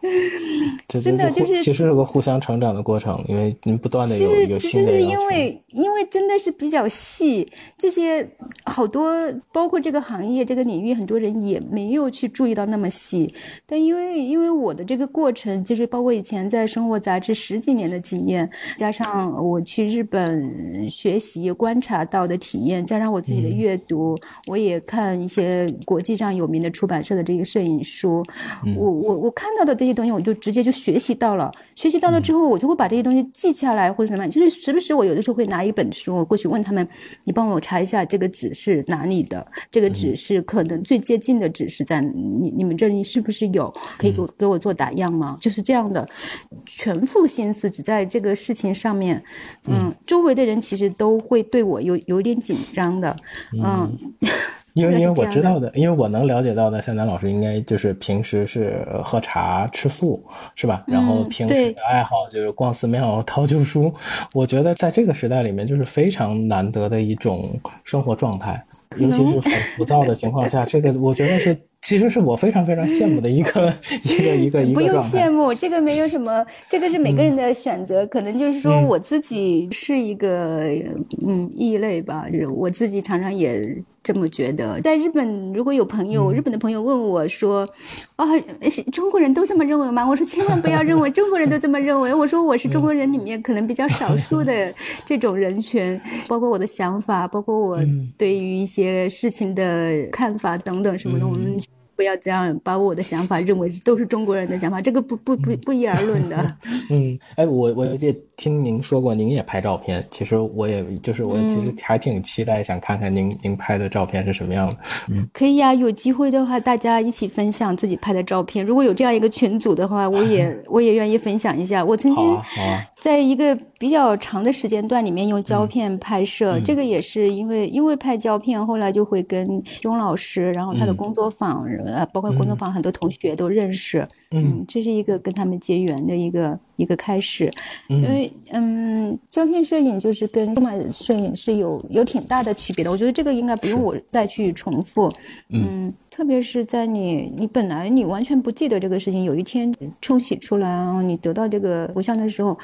(laughs) 真的就是，其实是个互相成长的过程，因为您不断的有有其实是因为因为真的是比较细，这些好多包括这个行业这个领域，很多人也没有去注意到那么细。但因为因为我的这个过程，就是包括以前在生活杂志十几年的经验，加上我去日本学习观察到的体验，加上我自己的阅读，我也看一些国际上有名的出版社的这个摄影书，我我我看到的这些。东西我就直接就学习到了，学习到了之后，我就会把这些东西记下来或者什么，就是时不时我有的时候会拿一本书过去问他们，你帮我查一下这个纸是哪里的，这个纸是可能最接近的纸是在你你们这里是不是有可以给我给我做打样吗？就是这样的，全副心思只在这个事情上面，嗯，周围的人其实都会对我有有点紧张的，嗯。因为因为我知道的，因为我能了解到的，向南老师应该就是平时是喝茶吃素，是吧？然后平时的爱好就是逛寺庙 (laughs) 淘旧书。我觉得在这个时代里面，就是非常难得的一种生活状态，尤其是很浮躁的情况下，这个我觉得是。其实是我非常非常羡慕的一个 (laughs) 一个一个 (laughs) 一个不用羡慕，这个没有什么，这个是每个人的选择。可能就是说，我自己是一个嗯异类吧，就是我自己常常也这么觉得。在日本，如果有朋友，日本的朋友问我说：“啊，是中国人都这么认为吗？”我说：“千万不要认为 (laughs) 中国人都这么认为。”我说：“我是中国人里面可能比较少数的 (laughs) 这种人群，包括我的想法，包括我对于一些事情的看法等等什么的，我们。”不要这样把我的想法认为都是中国人的想法，这个不不不不一而论的。(laughs) 嗯，哎，我我也听您说过，您也拍照片。其实我也就是我其实还挺期待，想看看您您拍的照片是什么样的。嗯，可以呀，有机会的话，大家一起分享自己拍的照片。如果有这样一个群组的话，我也 (laughs) 我也愿意分享一下。我曾经在一个比较长的时间段里面用胶片拍摄，这个也是因为因为拍胶片，后来就会跟钟老师，然后他的工作坊。呃，包括工作坊很多同学都认识，嗯，这是一个跟他们结缘的一个一个开始，因为嗯，胶片摄影就是跟数码摄影是有有挺大的区别的，我觉得这个应该不用我再去重复，嗯。特别是在你你本来你完全不记得这个事情，有一天冲洗出来啊，你得到这个图像的时候，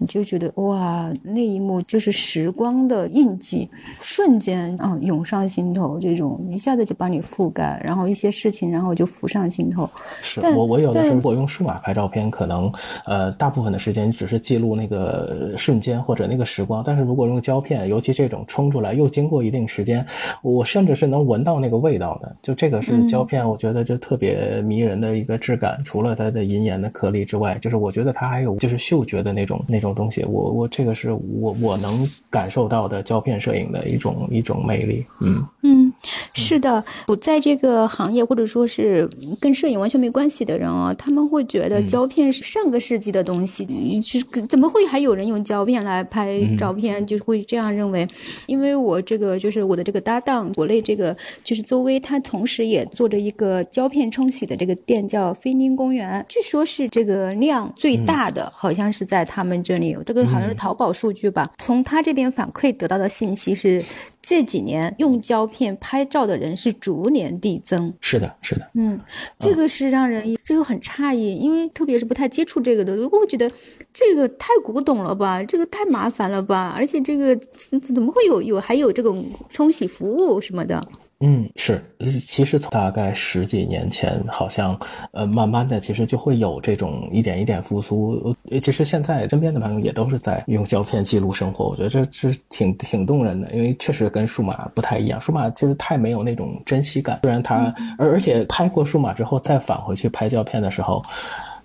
你就觉得哇，那一幕就是时光的印记，瞬间啊涌上心头，这种一下子就把你覆盖，然后一些事情然后就浮上心头。是我我有的时候我用数码拍照片，可能呃大部分的时间只是记录那个瞬间或者那个时光，但是如果用胶片，尤其这种冲出来又经过一定时间，我甚至是能闻到那个味道的，就这个是。是胶片，我觉得就特别迷人的一个质感。除了它的银盐的颗粒之外，就是我觉得它还有就是嗅觉的那种那种东西。我我这个是我我能感受到的胶片摄影的一种一种魅力。嗯嗯，是的，我在这个行业或者说是跟摄影完全没关系的人啊，他们会觉得胶片是上个世纪的东西，是怎么会还有人用胶片来拍照片？就会这样认为。因为我这个就是我的这个搭档，国内这个就是邹薇，他同时也做着一个胶片冲洗的这个店，叫菲宁公园，据说是这个量最大的，好像是在他们这里，这个好像是淘宝数据吧。从他这边反馈得到的信息是。这几年用胶片拍照的人是逐年递增，是的，是的，嗯，这个是让人这个很诧异，因为特别是不太接触这个的，我会觉得这个太古董了吧，这个太麻烦了吧，而且这个怎么会有有还有这种冲洗服务什么的？嗯，是，其实从大概十几年前，好像，呃，慢慢的，其实就会有这种一点一点复苏。其实现在身边的朋友也都是在用胶片记录生活，我觉得这是挺挺动人的，因为确实跟数码不太一样，数码就是太没有那种珍惜感。虽然它，而而且拍过数码之后再返回去拍胶片的时候。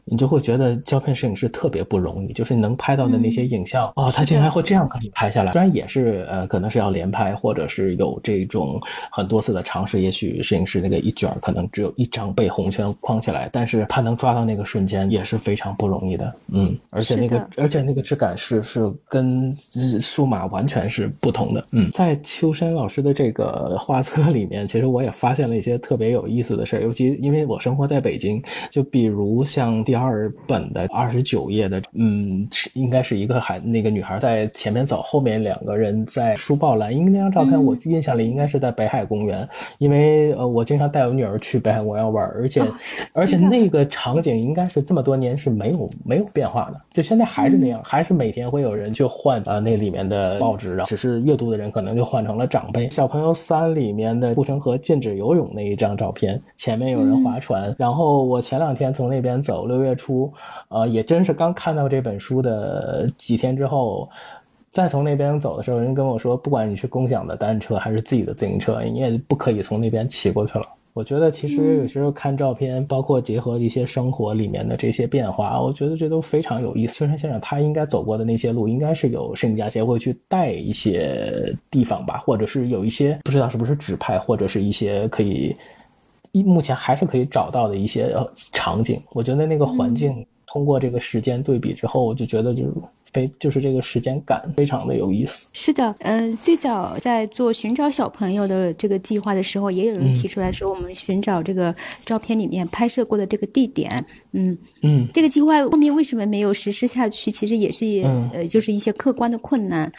你就会觉得胶片摄影师特别不容易，就是能拍到的那些影像哦，他竟然会这样给你拍下来。虽然也是呃，可能是要连拍，或者是有这种很多次的尝试，也许摄影师那个一卷可能只有一张被红圈框起来，但是他能抓到那个瞬间也是非常不容易的。嗯，而且那个而且那个质感是是跟数码完全是不同的。嗯，在秋山老师的这个画册里面，其实我也发现了一些特别有意思的事儿，尤其因为我生活在北京，就比如像。第二本的二十九页的，嗯，应该是一个孩那个女孩在前面走，后面两个人在书报栏。因为那张照片我印象里应该是在北海公园，因为呃我经常带我女儿去北海公园玩，而且 (laughs) 而且那个场景应该是这么多年是没有没有变化的，就现在还是那样，还是每天会有人去换啊那里面的报纸，然后只是阅读的人可能就换成了长辈。小朋友三里面的护城河禁止游泳那一张照片，前面有人划船，然后我前两天从那边走六。月初，呃，也真是刚看到这本书的几天之后，再从那边走的时候，人跟我说，不管你是共享的单车还是自己的自行车，你也不可以从那边骑过去了。我觉得其实有时候看照片，包括结合一些生活里面的这些变化，我觉得这都非常有意思。孙山先生他应该走过的那些路，应该是有摄影家协会去带一些地方吧，或者是有一些不知道是不是指派，或者是一些可以。目前还是可以找到的一些场景，我觉得那个环境通过这个时间对比之后，我就觉得就是。非就是这个时间感非常的有意思。是的，嗯，最早在做寻找小朋友的这个计划的时候，也有人提出来说，我们寻找这个照片里面拍摄过的这个地点。嗯嗯，这个计划后面为什么没有实施下去？其实也是呃，就是一些客观的困难。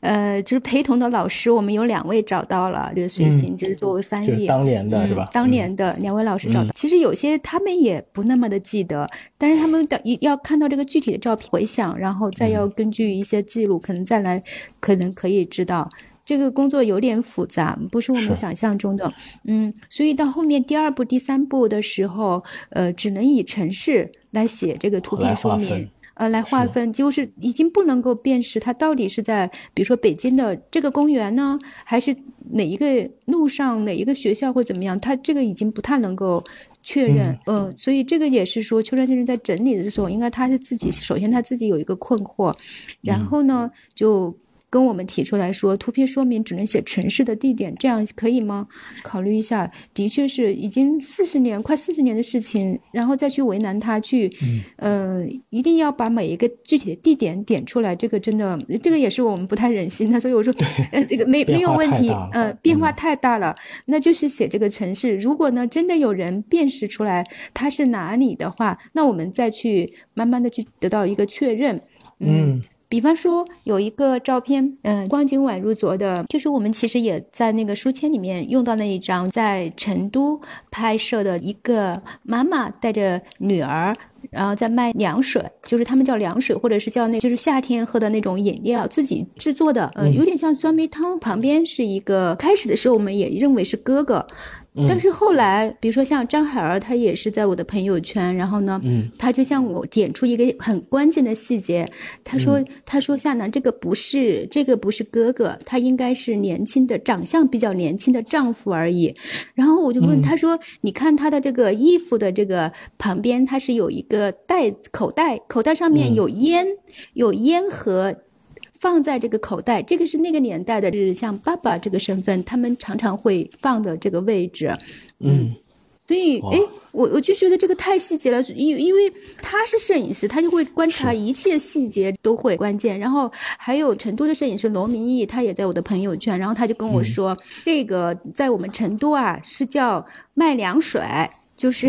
呃，就是陪同的老师，我们有两位找到了，就是随行，就是作为翻译。当年的是吧？当年的两位老师找到。其实有些他们也不那么的记得，但是他们的要看到这个具体的照片回想，然后。再要根据一些记录，可能再来，可能可以知道这个工作有点复杂，不是我们想象中的。嗯，所以到后面第二步、第三步的时候，呃，只能以城市来写这个图片说明，呃，来划分，就是已经不能够辨识它到底是在，比如说北京的这个公园呢，还是哪一个路上、哪一个学校或怎么样，它这个已经不太能够。确认，嗯，所以这个也是说，秋山先生在整理的时候，应该他是自己首先他自己有一个困惑，然后呢就。跟我们提出来说，图片说明只能写城市的地点，这样可以吗？考虑一下，的确是已经四十年，快四十年的事情，然后再去为难他去，呃，一定要把每一个具体的地点点出来，这个真的，这个也是我们不太忍心的。(laughs) 所以我说，呃，这个没 (laughs) 没有问题，呃，变化太大了，那就是写这个城市。如果呢，真的有人辨识出来它是哪里的话，那我们再去慢慢的去得到一个确认，嗯。比方说有一个照片，嗯，光景宛如昨的，就是我们其实也在那个书签里面用到那一张，在成都拍摄的一个妈妈带着女儿，然后在卖凉水，就是他们叫凉水，或者是叫那，就是夏天喝的那种饮料，自己制作的，呃，有点像酸梅汤。旁边是一个，开始的时候我们也认为是哥哥。但是后来，比如说像张海儿，他也是在我的朋友圈，然后呢，他就向我点出一个很关键的细节，他说：“他说夏楠，这个不是这个不是哥哥，他应该是年轻的，长相比较年轻的丈夫而已。”然后我就问他说：“你看他的这个衣服的这个旁边，他是有一个袋口袋，口袋上面有烟，有烟和。”放在这个口袋，这个是那个年代的，就是像爸爸这个身份，他们常常会放的这个位置。嗯，所以，哎，我我就觉得这个太细节了，因因为他是摄影师，他就会观察一切细节都会关键。然后还有成都的摄影师罗明义，他也在我的朋友圈，然后他就跟我说，这个在我们成都啊是叫卖凉水。就是，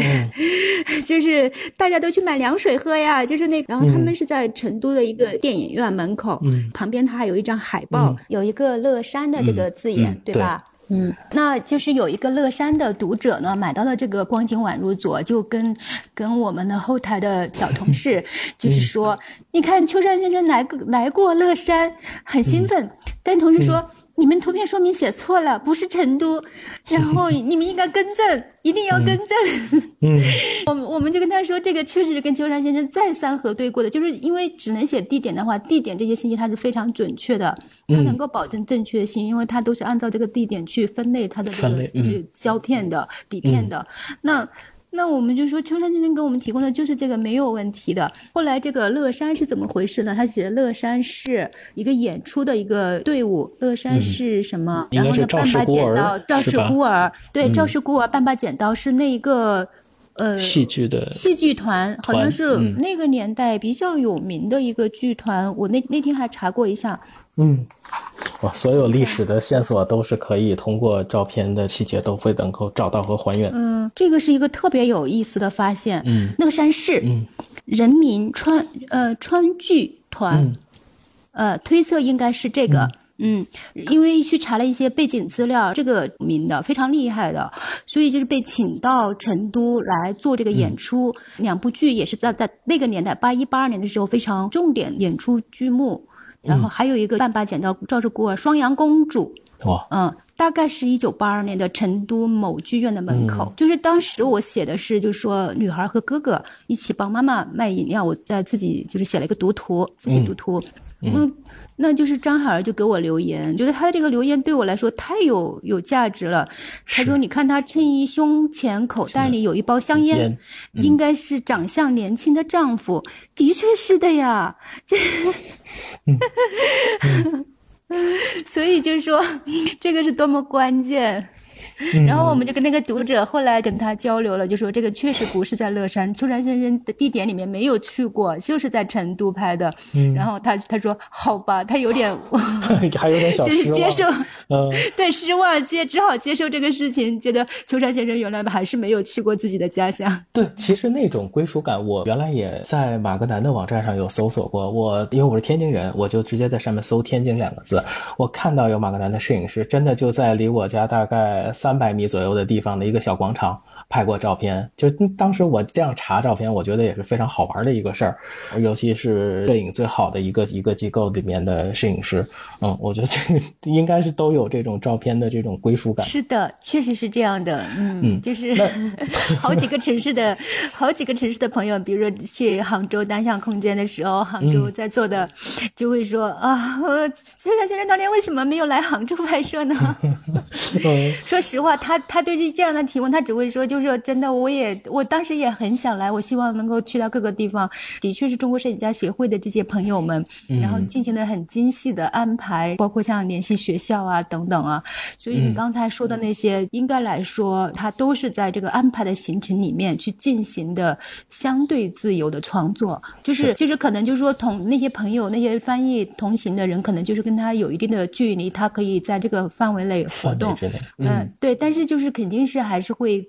(laughs) 就是大家都去买凉水喝呀。就是那，然后他们是在成都的一个电影院门口，旁边他还有一张海报，有一个乐山的这个字眼，对吧？嗯，那就是有一个乐山的读者呢，买到了这个光景宛如昨，就跟跟我们的后台的小同事，就是说，你看秋山先生来来过乐山，很兴奋，但同事说。你们图片说明写错了，不是成都，(laughs) 然后你们应该更正，一定要更正。嗯，(laughs) 我们我们就跟他说，这个确实是跟秋山先生再三核对过的，就是因为只能写地点的话，地点这些信息它是非常准确的，它能够保证正确性，因为它都是按照这个地点去分类它的这个这胶片的底片的。那。那我们就说，秋山先生给我们提供的就是这个没有问题的。后来这个乐山是怎么回事呢？他写乐山是一个演出的一个队伍，乐山是什么？然后呢，半把剪刀，赵氏孤儿，对，赵氏孤儿，半把剪刀是那一个呃戏剧的戏剧团，好像是那个年代比较有名的一个剧团。我那那天还查过一下。嗯，哇，所有历史的线索都是可以通过照片的细节都会能够找到和还原。嗯，这个是一个特别有意思的发现。嗯，乐山市，嗯，人民川呃川剧团，呃，推测应该是这个。嗯，因为去查了一些背景资料，这个名的非常厉害的，所以就是被请到成都来做这个演出。两部剧也是在在那个年代八一八二年的时候非常重点演出剧目。然后还有一个半把剪刀，照着孤儿，双阳公主。哇，嗯，大概是一九八二年的成都某剧院的门口，就是当时我写的是，就是说女孩和哥哥一起帮妈妈卖饮料，我在自己就是写了一个读图，自己读图。嗯，那就是张海儿就给我留言，觉得他的这个留言对我来说太有有价值了。他说：“你看他衬衣胸前口袋里有一包香烟，应该是长相年轻的丈夫。”的确是的呀，这，(laughs) 所以就是说，这个是多么关键。然后我们就跟那个读者后来跟他交流了，就说这个确实不是在乐山，秋山先生的地点里面没有去过，就是在成都拍的。然后他他说好吧，他有点 (laughs) 还有点小就是接受，(laughs) 嗯，(laughs) 对失望接只好接受这个事情，觉得秋山先生原来还是没有去过自己的家乡。对，其实那种归属感，我原来也在马格南的网站上有搜索过。我因为我是天津人，我就直接在上面搜“天津”两个字，我看到有马格南的摄影师，真的就在离我家大概三。三百米左右的地方的一个小广场。拍过照片，就当时我这样查照片，我觉得也是非常好玩的一个事儿，尤其是摄影最好的一个一个机构里面的摄影师，嗯，我觉得这个 (laughs) 应该是都有这种照片的这种归属感。是的，确实是这样的，嗯，就是 (laughs) 好几个城市的好几个城市的朋友，比如说去杭州单向空间的时候，杭州在做的就会说啊，崔小先生当年为什么没有来杭州拍摄呢？(laughs) 说实话，他他对这这样的提问，他只会说就。说真的，我也我当时也很想来，我希望能够去到各个地方。的确是中国摄影家协会的这些朋友们，然后进行了很精细的安排，包括像联系学校啊等等啊。所以你刚才说的那些，应该来说，它都是在这个安排的行程里面去进行的相对自由的创作。就是就是可能就是说，同那些朋友、那些翻译同行的人，可能就是跟他有一定的距离，他可以在这个范围内活动。嗯，对，但是就是肯定是还是会。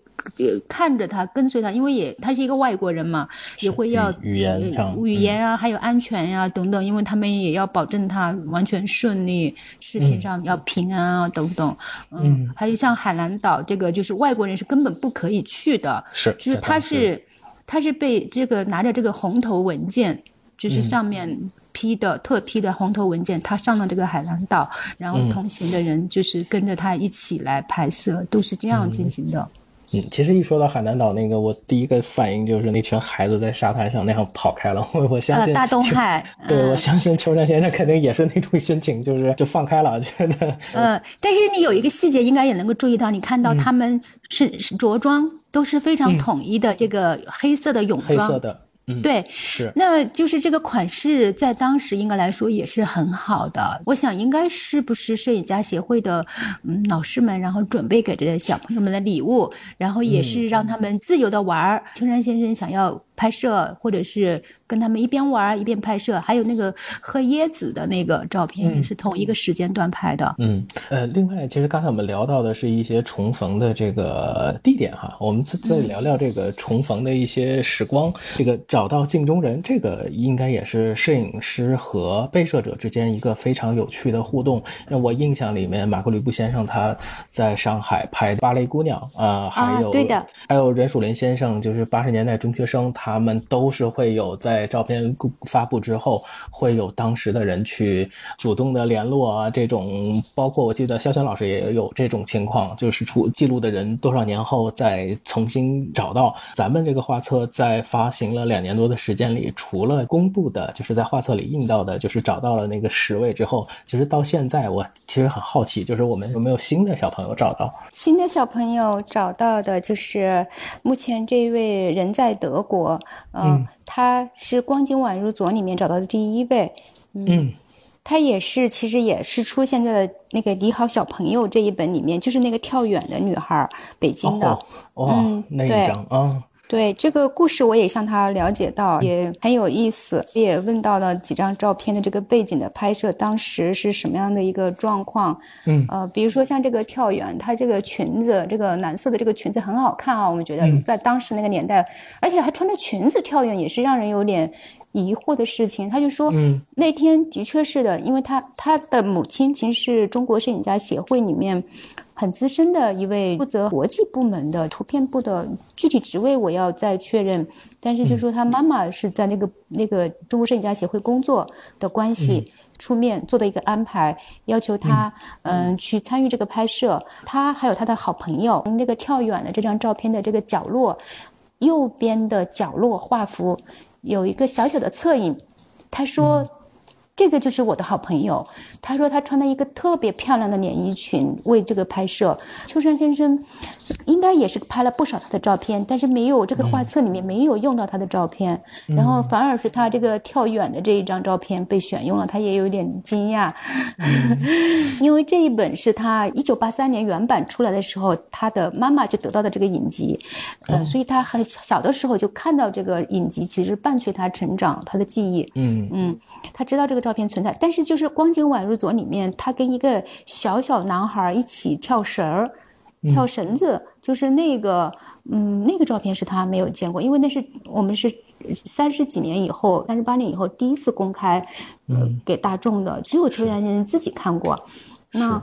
看着他，跟随他，因为也他是一个外国人嘛，也会要语言上语言啊，还有安全呀等等，因为他们也要保证他完全顺利，事情上要平安啊等等。嗯，还有像海南岛这个，就是外国人是根本不可以去的，是，就是他是他是被这个拿着这个红头文件，就是上面批的特批的红头文件，他上了这个海南岛，然后同行的人就是跟着他一起来拍摄，都是这样进行的。嗯，其实一说到海南岛那个，我第一个反应就是那群孩子在沙滩上那样跑开了。(laughs) 我我相信大东海，对我相信秋山先生肯定也是那种心情，就是就放开了，(laughs) 觉得。嗯，但是你有一个细节应该也能够注意到，你看到他们是着装都是非常统一的，这个黑色的泳装。黑色的。对，是，那就是这个款式在当时应该来说也是很好的。我想应该是不是摄影家协会的嗯老师们，然后准备给这些小朋友们的礼物，然后也是让他们自由的玩儿。秋山先生想要拍摄，或者是跟他们一边玩一边拍摄，还有那个喝椰子的那个照片也是同一个时间段拍的。嗯，呃，另外，其实刚才我们聊到的是一些重逢的这个地点哈，我们再再聊聊这个重逢的一些时光，这个。找到镜中人，这个应该也是摄影师和被摄者之间一个非常有趣的互动。那我印象里面，马克吕布先生他在上海拍芭蕾姑娘啊，还有对的，还有任树林先生，就是八十年代中学生，他们都是会有在照片发布之后，会有当时的人去主动的联络啊，这种包括我记得肖轩老师也有这种情况，就是出记录的人多少年后再重新找到。咱们这个画册在发行了两。年多的时间里，除了公布的，就是在画册里印到的，就是找到了那个十位之后，其实到现在，我其实很好奇，就是我们有没有新的小朋友找到？新的小朋友找到的就是目前这位人在德国，嗯，他是《光景宛如昨》里面找到的第一位，嗯，他也是，其实也是出现在了那个《你好小朋友》这一本里面，就是那个跳远的女孩，北京的，嗯，那一张啊。对这个故事，我也向他了解到，也很有意思，也问到了几张照片的这个背景的拍摄，当时是什么样的一个状况？嗯，呃，比如说像这个跳远，它这个裙子，这个蓝色的这个裙子很好看啊，我们觉得在当时那个年代，而且还穿着裙子跳远，也是让人有点疑惑的事情。他就说，那天的确是的，因为他他的母亲其实是中国摄影家协会里面。很资深的一位负责国际部门的图片部的具体职位，我要再确认。但是就说他妈妈是在那个那个中国摄影家协会工作的关系，出面做的一个安排，要求他嗯去参与这个拍摄。他还有他的好朋友，那个跳远的这张照片的这个角落右边的角落画幅有一个小小的侧影，他说。这个就是我的好朋友，他说他穿了一个特别漂亮的连衣裙为这个拍摄。秋山先生应该也是拍了不少他的照片，但是没有这个画册里面没有用到他的照片，然后反而是他这个跳远的这一张照片被选用了，他也有点惊讶，(laughs) 因为这一本是他一九八三年原版出来的时候，他的妈妈就得到的这个影集，呃，所以他很小的时候就看到这个影集，其实伴随他成长，他的记忆，嗯。嗯。他知道这个照片存在，但是就是《光景宛如昨》里面，他跟一个小小男孩一起跳绳儿、跳绳子，就是那个，嗯，那个照片是他没有见过，因为那是我们是三十几年以后，三十八年以后第一次公开，呃，给大众的，只有邱先生自己看过。那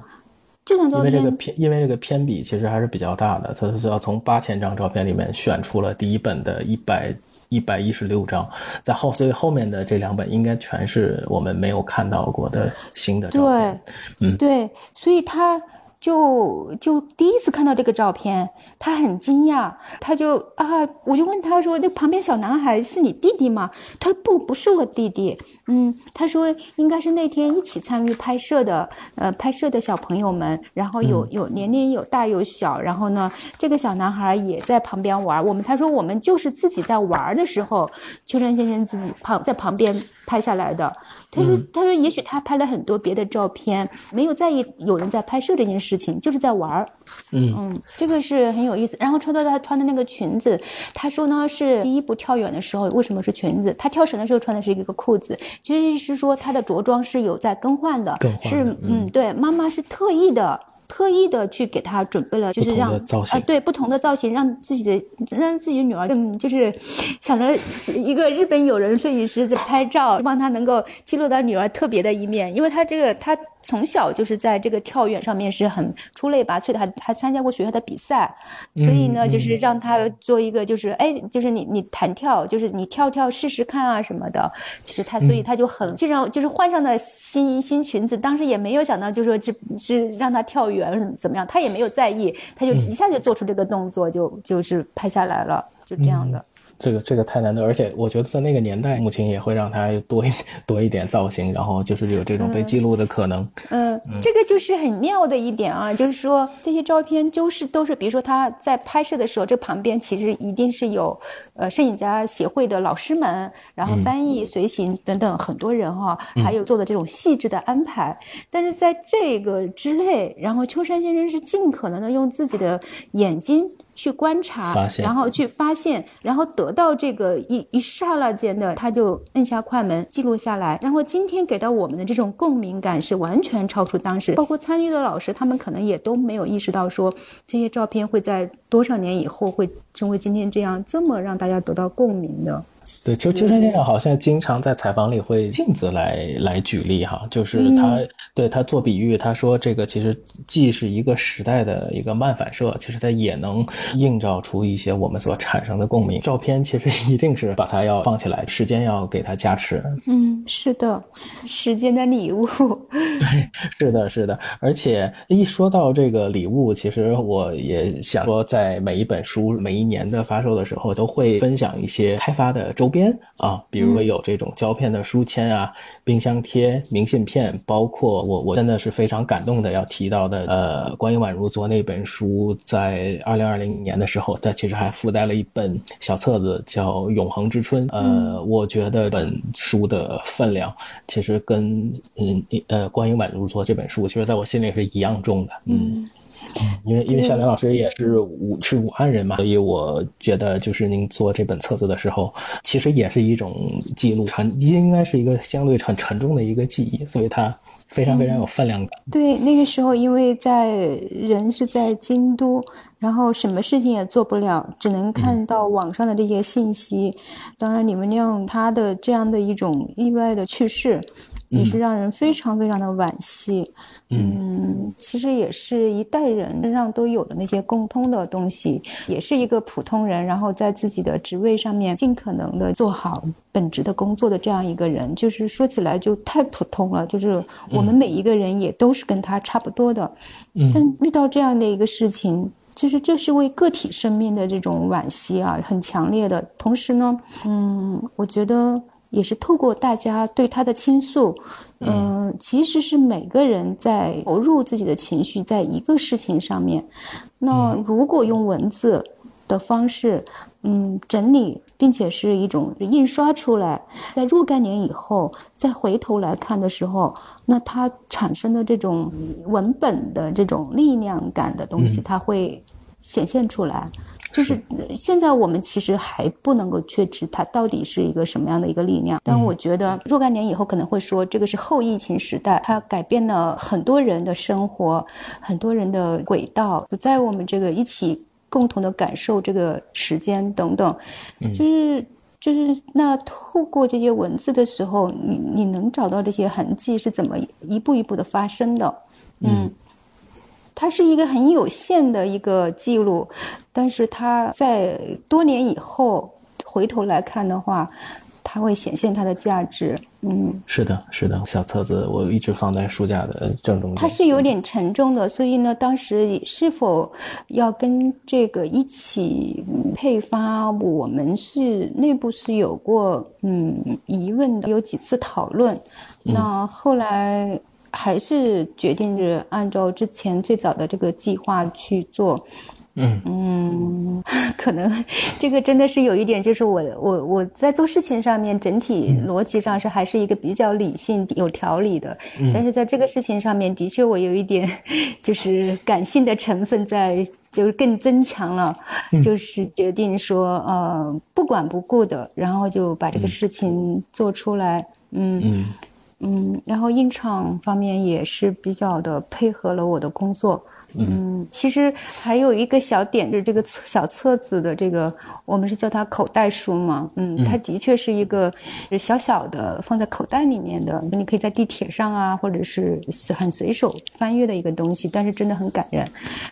这张照片，因为这个偏，因为这个偏比其实还是比较大的，他是要从八千张照片里面选出了第一本的一百。一百一十六章，在后，所以后面的这两本应该全是我们没有看到过的新的照片。对，嗯，对，所以他。就就第一次看到这个照片，他很惊讶，他就啊，我就问他说：“那旁边小男孩是你弟弟吗？”他说：“不，不是我弟弟。”嗯，他说应该是那天一起参与拍摄的，呃，拍摄的小朋友们，然后有有年龄有大有小，然后呢，这个小男孩也在旁边玩。我们他说我们就是自己在玩的时候，秋山先生自己旁在旁边。拍下来的，他说：“他说，也许他拍了很多别的照片，没有在意有人在拍摄这件事情，就是在玩儿。嗯嗯，这个是很有意思。然后穿到他穿的那个裙子，他说呢是第一步跳远的时候，为什么是裙子？他跳绳的时候穿的是一个裤子，其实是说他的着装是有在更换的，是嗯，对，妈妈是特意的。”特意的去给她准备了，就是让啊，对不同的造型，让自己的让自己的女儿更就是想着一个日本友人摄影师在拍照，希望他能够记录到女儿特别的一面，因为他这个他。从小就是在这个跳远上面是很出类拔萃的，还还参加过学校的比赛，所以呢，就是让他做一个，就是哎，就是你你弹跳，就是你跳跳试试看啊什么的。其实他，所以他就很，就让就是换上的新新裙子，当时也没有想到，就说是是让他跳远怎么样，他也没有在意，他就一下就做出这个动作，就就是拍下来了，就这样的。这个这个太难得，而且我觉得在那个年代，母亲也会让他多一多一点造型，然后就是有这种被记录的可能。嗯，这个就是很妙的一点啊，就是说这些照片就是都是，比如说他在拍摄的时候，这旁边其实一定是有呃摄影家协会的老师们，然后翻译、随行等等很多人哈，还有做的这种细致的安排。但是在这个之内，然后秋山先生是尽可能的用自己的眼睛。去观察，然后去发现，然后得到这个一一刹那间的，他就摁下快门记录下来。然后今天给到我们的这种共鸣感是完全超出当时，包括参与的老师，他们可能也都没有意识到说这些照片会在多少年以后会成为今天这样这么让大家得到共鸣的。对，就秋山先生好像经常在采访里会镜子来来举例哈，就是他对他做比喻，他说这个其实既是一个时代的一个慢反射，其实它也能映照出一些我们所产生的共鸣。照片其实一定是把它要放起来，时间要给它加持。嗯，是的，时间的礼物。(laughs) 对，是的，是的。而且一说到这个礼物，其实我也想说，在每一本书每一年的发售的时候，都会分享一些开发的。周边啊，比如说有这种胶片的书签啊、冰箱贴、明信片，包括我我真的是非常感动的要提到的，呃，关于宛如做那本书，在二零二零年的时候，它其实还附带了一本小册子，叫《永恒之春》。呃，我觉得本书的分量其实跟嗯呃关于宛如做这本书，其实在我心里是一样重的。嗯。因为因为小梁老师也是武是武汉人嘛，所以我觉得就是您做这本册子的时候，其实也是一种记录，沉应该是一个相对很沉重的一个记忆，所以它非常非常有分量感。对，那个时候因为在人是在京都，然后什么事情也做不了，只能看到网上的这些信息。当然，李文亮他的这样的一种意外的去世。也是让人非常非常的惋惜，嗯，其实也是一代人身上都有的那些共通的东西，也是一个普通人，然后在自己的职位上面尽可能的做好本职的工作的这样一个人，就是说起来就太普通了，就是我们每一个人也都是跟他差不多的，但遇到这样的一个事情，就是这是为个体生命的这种惋惜啊，很强烈的。同时呢，嗯，我觉得。也是透过大家对他的倾诉，嗯，其实是每个人在投入自己的情绪在一个事情上面。那如果用文字的方式，嗯，整理，并且是一种印刷出来，在若干年以后再回头来看的时候，那它产生的这种文本的这种力量感的东西，它会显现出来。就是。现在我们其实还不能够确知它到底是一个什么样的一个力量，但我觉得若干年以后可能会说这个是后疫情时代，它改变了很多人的生活，很多人的轨道，不在我们这个一起共同的感受这个时间等等，就是就是那透过这些文字的时候，你你能找到这些痕迹是怎么一步一步的发生的，嗯。它是一个很有限的一个记录，但是它在多年以后回头来看的话，它会显现它的价值。嗯，是的，是的，小册子我一直放在书架的正中间。它是有点沉重的，所以呢，当时是否要跟这个一起配发，我们是内部是有过嗯疑问的，有几次讨论。那后来。还是决定着按照之前最早的这个计划去做，嗯。嗯，(laughs) 可能这个真的是有一点，就是我我我在做事情上面整体逻辑上是还是一个比较理性有条理的，但是在这个事情上面的确我有一点就是感性的成分在，就是更增强了，就是决定说呃不管不顾的，然后就把这个事情做出来，嗯。嗯，然后印厂方面也是比较的配合了我的工作。嗯，其实还有一个小点，就是这个小册子的这个，我们是叫它口袋书嘛。嗯，它的确是一个小小的放在口袋里面的，你可以在地铁上啊，或者是很随手翻阅的一个东西，但是真的很感人。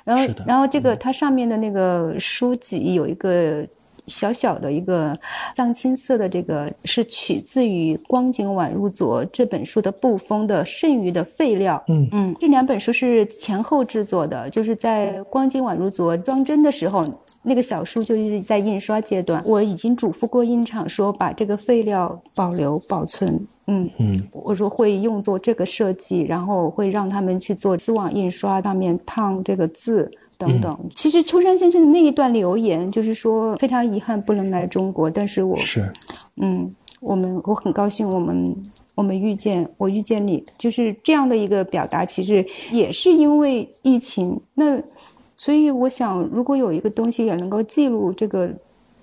然后，然后这个它上面的那个书籍有一个。小小的一个藏青色的这个是取自于《光景宛如昨》这本书的布封的剩余的废料。嗯。嗯，这两本书是前后制作的，就是在《光景宛如昨》装帧的时候，那个小书就是在印刷阶段，我已经嘱咐过印厂说把这个废料保留保存。嗯。嗯，我说会用作这个设计，然后会让他们去做丝网印刷，上面烫这个字等等。其实秋山先生的那一段留言就是说非常遗憾不能来中国，但是我是，嗯，我们我很高兴我们我们遇见我遇见你，就是这样的一个表达，其实也是因为疫情那。所以我想，如果有一个东西也能够记录这个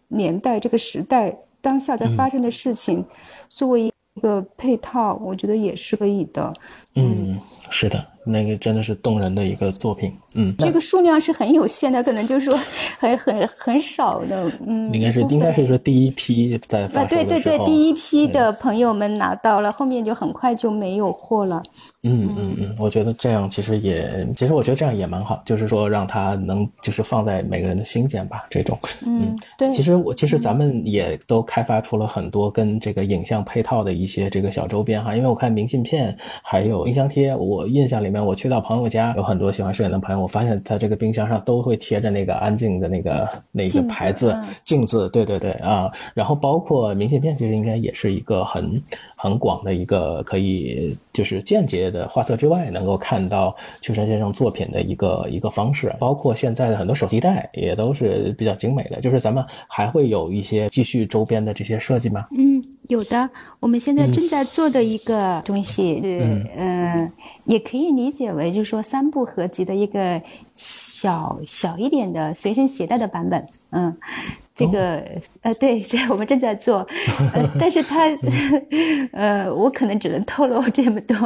年代、这个时代当下在发生的事情，作为一个配套，我觉得也是可以的。嗯，是的。那个真的是动人的一个作品，嗯，这个数量是很有限的，可能就是说很很很少的，嗯，应该是应该是说第一批在发啊，对对对，第一批的朋友们拿到了，后面就很快就没有货了。嗯嗯嗯，我觉得这样其实也，其实我觉得这样也蛮好，就是说让他能就是放在每个人的心间吧，这种，嗯，对。其实我其实咱们也都开发出了很多跟这个影像配套的一些这个小周边哈，因为我看明信片还有冰箱贴，我印象里面。我去到朋友家，有很多喜欢摄影的朋友，我发现他这个冰箱上都会贴着那个安静的那个那个牌子镜子，对对对啊，然后包括明信片，其实应该也是一个很很广的一个可以就是间接的画册之外能够看到秋山先生作品的一个一个方式，包括现在的很多手提袋也都是比较精美的，就是咱们还会有一些继续周边的这些设计吗？嗯，有的，我们现在正在做的一个东西是嗯。也可以理解为，就是说三部合集的一个小小一点的随身携带的版本，嗯。这个呃，对，这我们正在做，(laughs) 呃，但是它，(laughs) 呃，我可能只能透露这么多，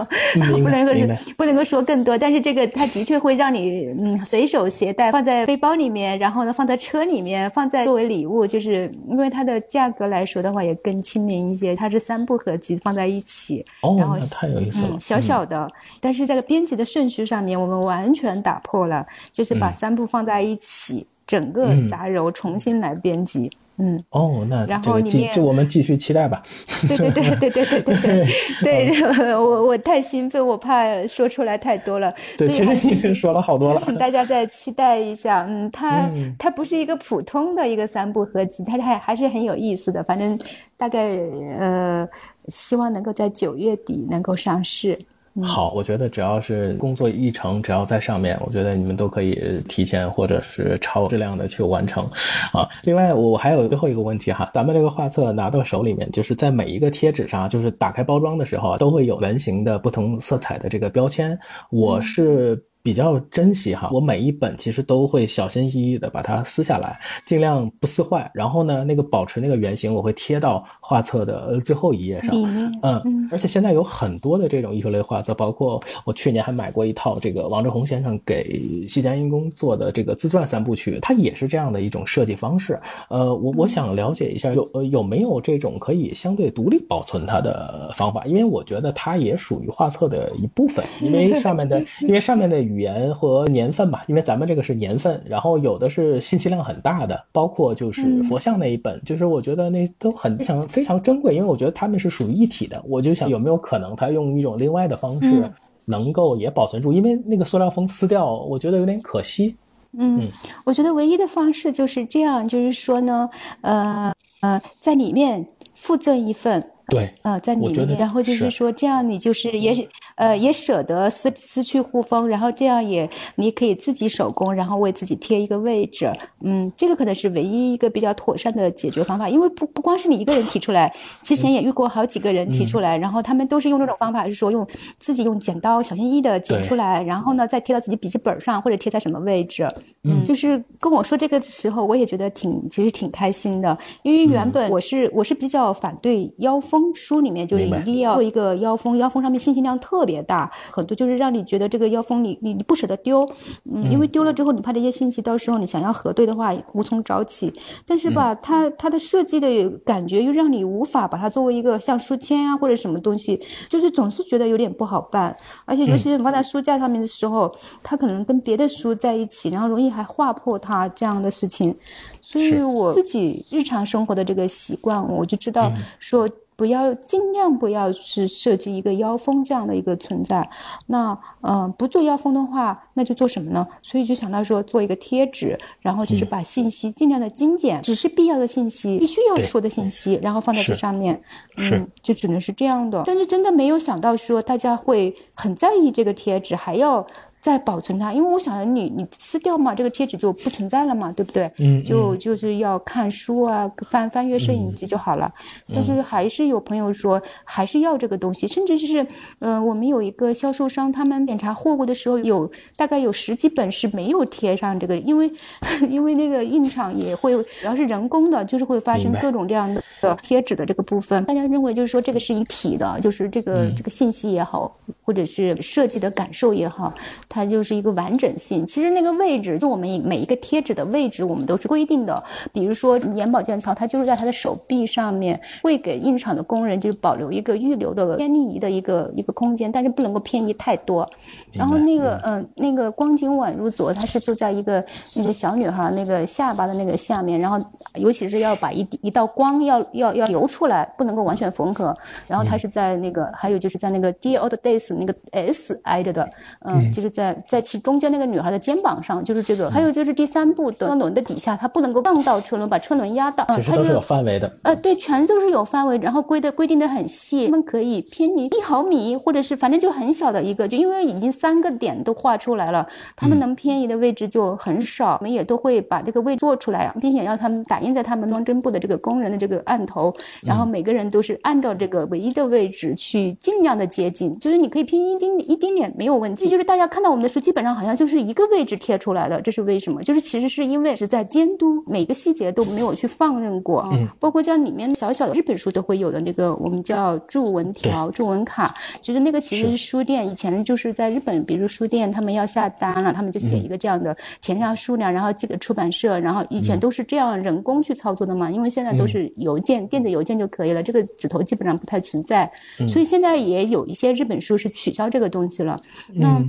不能够不能够说更多。但是这个它的确会让你嗯随手携带，放在背包里面，然后呢放在车里面，放在作为礼物，就是因为它的价格来说的话也更亲民一些。它是三部合集放在一起，哦，那太有意思了，小小的，但是在编辑的顺序上面，我们完全打破了，就是把三部放在一起。整个杂糅重新来编辑，嗯，哦，那然后继就我们继续期待吧。对对对对对对对对，对 (laughs) (laughs) 我我太兴奋，我怕说出来太多了。对，其实已经说了好多了。请大家再期待一下，嗯，它它不是一个普通的一个三部合集，它还还是很有意思的。反正大概呃，希望能够在九月底能够上市。好，我觉得只要是工作议程，只要在上面，我觉得你们都可以提前或者是超质量的去完成，啊。另外，我还有最后一个问题哈，咱们这个画册拿到手里面，就是在每一个贴纸上，就是打开包装的时候，都会有圆形的不同色彩的这个标签，我是。比较珍惜哈，我每一本其实都会小心翼翼的把它撕下来，尽量不撕坏。然后呢，那个保持那个原型，我会贴到画册的最后一页上。嗯，而且现在有很多的这种艺术类画册，包括我去年还买过一套这个王志宏先生给西江英公做的这个自传三部曲，它也是这样的一种设计方式。呃，我我想了解一下，有呃有没有这种可以相对独立保存它的方法？因为我觉得它也属于画册的一部分，因为上面的因为上面的。语言和年份吧，因为咱们这个是年份，然后有的是信息量很大的，包括就是佛像那一本，就是我觉得那都很非常非常珍贵，因为我觉得他们是属于一体的。我就想有没有可能他用一种另外的方式能够也保存住，因为那个塑料封撕掉，我觉得有点可惜。嗯，我觉得唯一的方式就是这样，就是说呢，呃呃，在里面附赠一份。对，啊，在你里面，然后就是说，这样你就是也呃也舍得撕撕去护封，然后这样也你可以自己手工，然后为自己贴一个位置，嗯，这个可能是唯一一个比较妥善的解决方法，因为不不光是你一个人提出来，之前也遇过好几个人提出来，然后他们都是用这种方法，是说用自己用剪刀小心翼翼的剪出来，然后呢再贴到自己笔记本上或者贴在什么位置，嗯，就是跟我说这个时候，我也觉得挺其实挺开心的，因为原本我是我是比较反对腰封。书里面就是一定要做一个腰封，腰封上面信息量特别大，很多就是让你觉得这个腰封你你你不舍得丢，嗯，因为丢了之后你怕这些信息到时候你想要核对的话无从找起。但是吧，它它的设计的感觉又让你无法把它作为一个像书签啊或者什么东西，就是总是觉得有点不好办。而且尤其是放在书架上面的时候，它可能跟别的书在一起，然后容易还划破它这样的事情。所以我自己日常生活的这个习惯，我就知道说。不要尽量不要是设计一个腰封这样的一个存在。那嗯、呃不做腰封的话，那就做什么呢？所以就想到说做一个贴纸，然后就是把信息尽量的精简，只是必要的信息，必须要说的信息，然后放在这上面。嗯，就只能是这样的。但是真的没有想到说大家会很在意这个贴纸，还要。再保存它，因为我想你你撕掉嘛，这个贴纸就不存在了嘛，对不对？嗯就就是要看书啊，翻翻阅摄影机就好了。但是还是有朋友说还是要这个东西，甚至是嗯、呃我们有一个销售商，他们检查货物的时候有大概有十几本是没有贴上这个，因为 (laughs) 因为那个印厂也会，只要是人工的，就是会发生各种这样的贴纸的这个部分。大家认为就是说这个是一体的，就是这个、这个信息也好，或者是设计的感受也好，它就是一个完整性。其实那个位置，就我们每一个贴纸的位置，我们都是规定的。比如说眼保健操，它就是在它的手臂上面，会给印厂的工人就是保留一个预留的偏移的一个一个空间，但是不能够偏移太多。然后那个嗯、呃那个光景宛如昨，它是坐在一个那个小女孩那个下巴的那个下面，然后尤其是要把一一道光要要要流出来，不能够完全缝合。然后它是在那个，还有就是在那个 Dear Old Days 那个 S 挨着的，嗯，就是在在其中间那个女孩的肩膀上，就是这个。还有就是第三步的车轮的底下，它不能够放到车轮，把车轮压到，其实都是有范围的。呃，对，全都是有范围，然后规的规定的很细，他们可以偏离一毫米，或者是反正就很小的一个，就因为已经三个点都画出来了，他们能偏移的位置就很少。我们也都会把这个位做出来，并且让他们打印在他们装针部的这个工人的这个案头，然后每个人都是按照这个唯一的位置去尽量的接近，就是你可以偏一丁一丁点没有问题。这就是大家看到我们的书，基本上好像就是一个位置贴出来的，这是为什么？就是其实是因为是在监督每个细节都没有去放任过，嗯，包括像里面小小的日本书都会有的那个我们叫注文条、注文卡，就是那个其实是书店以前就是在日本，比如书店他们要下单了，他们就写一个这样的填上数量，然后寄给出版社，然后以前都是这样人工去操作的嘛，因为现在都是邮件、电子邮件就可以了，这个纸头基本上不太存在，所以现在也有一些日本书是取消这个东西了。那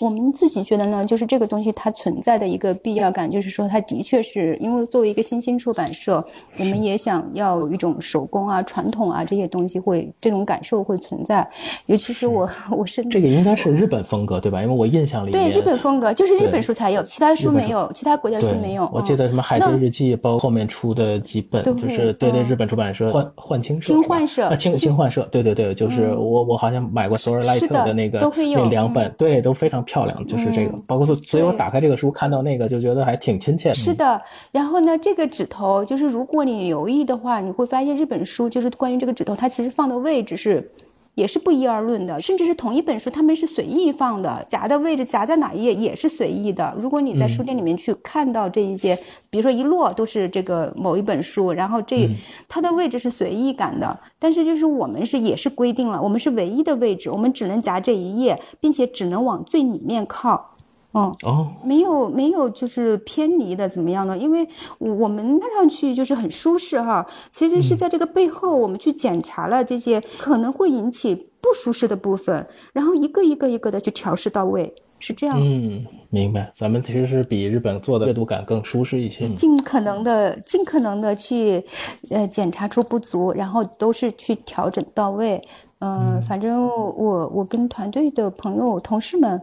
我们自己觉得呢，就是这个东西它存在的一个必要感，就是说它的确是因为作为一个新兴出版社，我们也想要有一种手工啊、传统啊这些东西会这种感受会存在。尤其是我，我是这个应该是日本风格对吧？因为我印象里对日本风格，就是日本书才有，其他书没有，其他国家书没有。我记得什么《海贼日记》，包括后面出的几本，就是对对嗯日本出版社幻幻青社青是吧幻社啊青青青幻社，对对对，就是我我好像买过索尔莱特是的那个都会有那两本，对，都非常漂亮，就是这个，包括所所以我打开这个书看到那个就觉得还挺亲切的。是的，然后呢，这个指头就是如果你留意的话，你会发现这本书就是关于这个指头，它其实放的位置是。也是不一而论的，甚至是同一本书，他们是随意放的，夹的位置夹在哪一页也是随意的。如果你在书店里面去看到这一些，比如说一摞都是这个某一本书，然后这、它的位置是随意感的，但是就是我们是也是规定了，我们是唯一的位置，我们只能夹这一页，并且只能往最里面靠。嗯，哦，没有没有，就是偏离的怎么样呢？因为我我们看上去就是很舒适哈，其实是在这个背后，我们去检查了这些可能会引起不舒适的部分，然后一个一个一个的去调试到位，是这样。嗯，明白。咱们其实是比日本做的阅读感更舒适一些。尽可能的、尽可能的去，呃，检查出不足，然后都是去调整到位。嗯、反正我我跟团队的朋友、同事们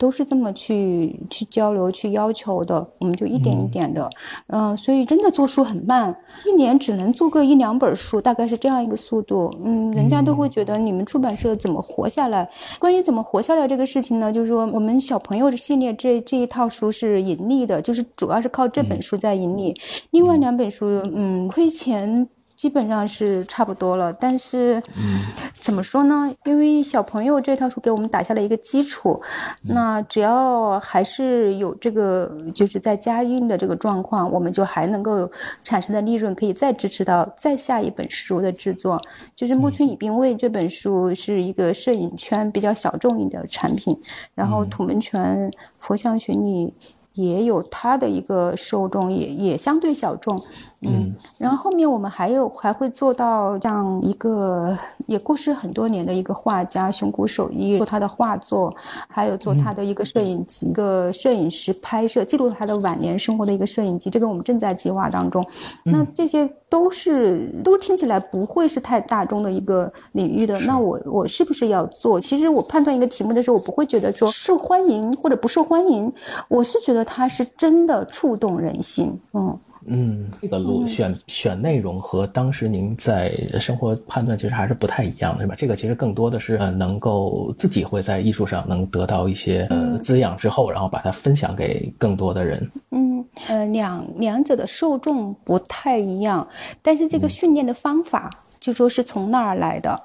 都是这么去去交流、去要求的，我们就一点一点的，嗯、所以真的做书很慢，一年只能做个一两本书，大概是这样一个速度。嗯，人家都会觉得你们出版社怎么活下来？关于怎么活下来这个事情呢，就是说我们小朋友的系列这这一套书是盈利的，就是主要是靠这本书在盈利，另外两本书嗯亏钱。基本上是差不多了，但是，(laughs) 怎么说呢？因为小朋友这套书给我们打下了一个基础，那只要还是有这个就是在家运的这个状况，我们就还能够产生的利润可以再支持到再下一本书的制作。就是木村以兵卫这本书是一个摄影圈比较小众一点的产品，然后土门泉佛像巡礼。也有它的一个受众，也也相对小众，嗯，然后后面我们还有还会做到这样一个也过世很多年的一个画家熊谷守一，做他的画作，还有做他的一个摄影集，一个摄影师拍摄记录他的晚年生活的一个摄影集，这个我们正在计划当中。那这些都是都听起来不会是太大众的一个领域的，那我我是不是要做？其实我判断一个题目的时候，我不会觉得说受欢迎或者不受欢迎，我是觉得它是真的触动人心，嗯。嗯，这个路选选内容和当时您在生活判断其实还是不太一样的，是吧？这个其实更多的是呃，能够自己会在艺术上能得到一些呃滋养之后，然后把它分享给更多的人。嗯，呃，两两者的受众不太一样，但是这个训练的方法就说是从那儿来的。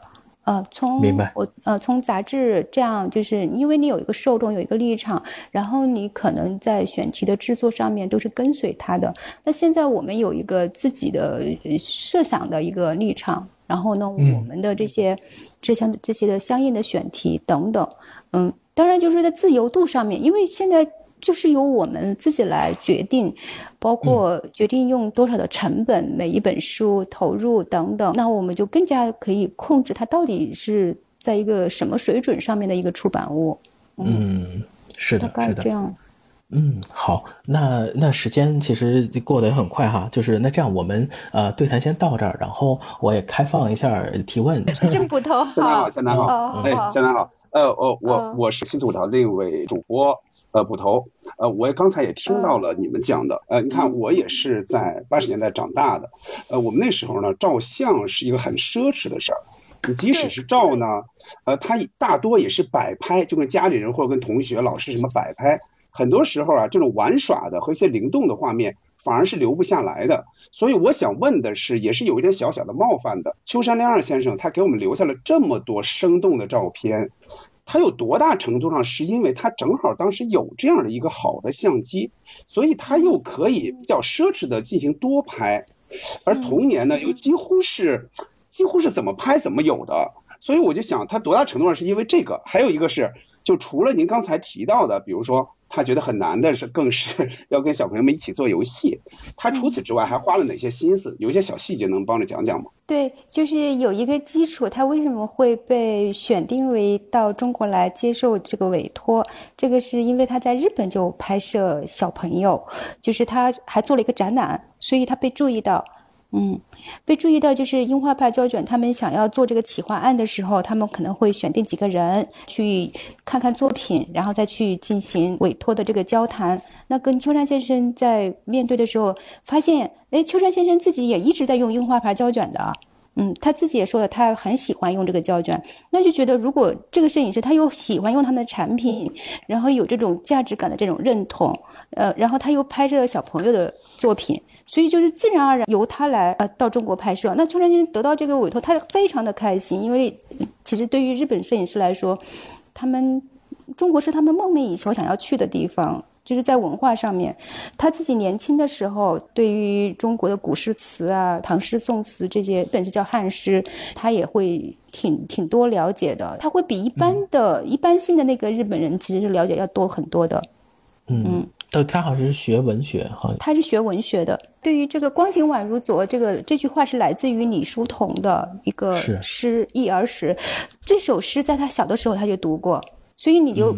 呃，从我呃从杂志这样，就是因为你有一个受众，有一个立场，然后你可能在选题的制作上面都是跟随他的。那现在我们有一个自己的设想的一个立场，然后呢，我们的这些这相这些的相应的选题等等，嗯，当然就是在自由度上面，因为现在。就是由我们自己来决定，包括决定用多少的成本，每一本书投入等等，那我们就更加可以控制它到底是在一个什么水准上面的一个出版物。嗯，是的，是的，这样。嗯，好，那那时间其实过得也很快哈，就是那这样我们呃对谈先到这儿，然后我也开放一下提问。郑捕头好，江南好，哎，江南好。呃，我我我是新四五条的一位主播，呃，捕头，呃，我也刚才也听到了你们讲的，呃，你看我也是在八十年代长大的，呃，我们那时候呢，照相是一个很奢侈的事儿，你即使是照呢，呃，它大多也是摆拍，就跟家里人或者跟同学、老师什么摆拍，很多时候啊，这种玩耍的和一些灵动的画面。反而是留不下来的，所以我想问的是，也是有一点小小的冒犯的。秋山亮二先生他给我们留下了这么多生动的照片，他有多大程度上是因为他正好当时有这样的一个好的相机，所以他又可以比较奢侈的进行多拍，而童年呢又几乎是几乎是怎么拍怎么有的，所以我就想他多大程度上是因为这个，还有一个是就除了您刚才提到的，比如说。他觉得很难的是，更是 (laughs) 要跟小朋友们一起做游戏。他除此之外还花了哪些心思？有一些小细节能帮着讲讲吗？对，就是有一个基础，他为什么会被选定为到中国来接受这个委托？这个是因为他在日本就拍摄小朋友，就是他还做了一个展览，所以他被注意到。嗯。被注意到，就是樱花派胶卷，他们想要做这个企划案的时候，他们可能会选定几个人去看看作品，然后再去进行委托的这个交谈。那跟秋山先生在面对的时候，发现，哎，秋山先生自己也一直在用樱花牌胶卷的，嗯，他自己也说了，他很喜欢用这个胶卷，那就觉得如果这个摄影师他又喜欢用他们的产品，然后有这种价值感的这种认同，呃，然后他又拍摄了小朋友的作品。所以就是自然而然由他来呃到中国拍摄。那秋山先生得到这个委托，他非常的开心，因为其实对于日本摄影师来说，他们中国是他们梦寐以求想要去的地方。就是在文化上面，他自己年轻的时候，对于中国的古诗词啊、唐诗宋词这些，本是叫汉诗，他也会挺挺多了解的。他会比一般的一般性的那个日本人，其实是了解要多很多的。嗯。呃，他好像是学文学，好像他是学文学的。对于这个“光景宛如昨”这个这句话是来自于李叔同的一个诗《忆儿时》，这首诗在他小的时候他就读过，所以你就。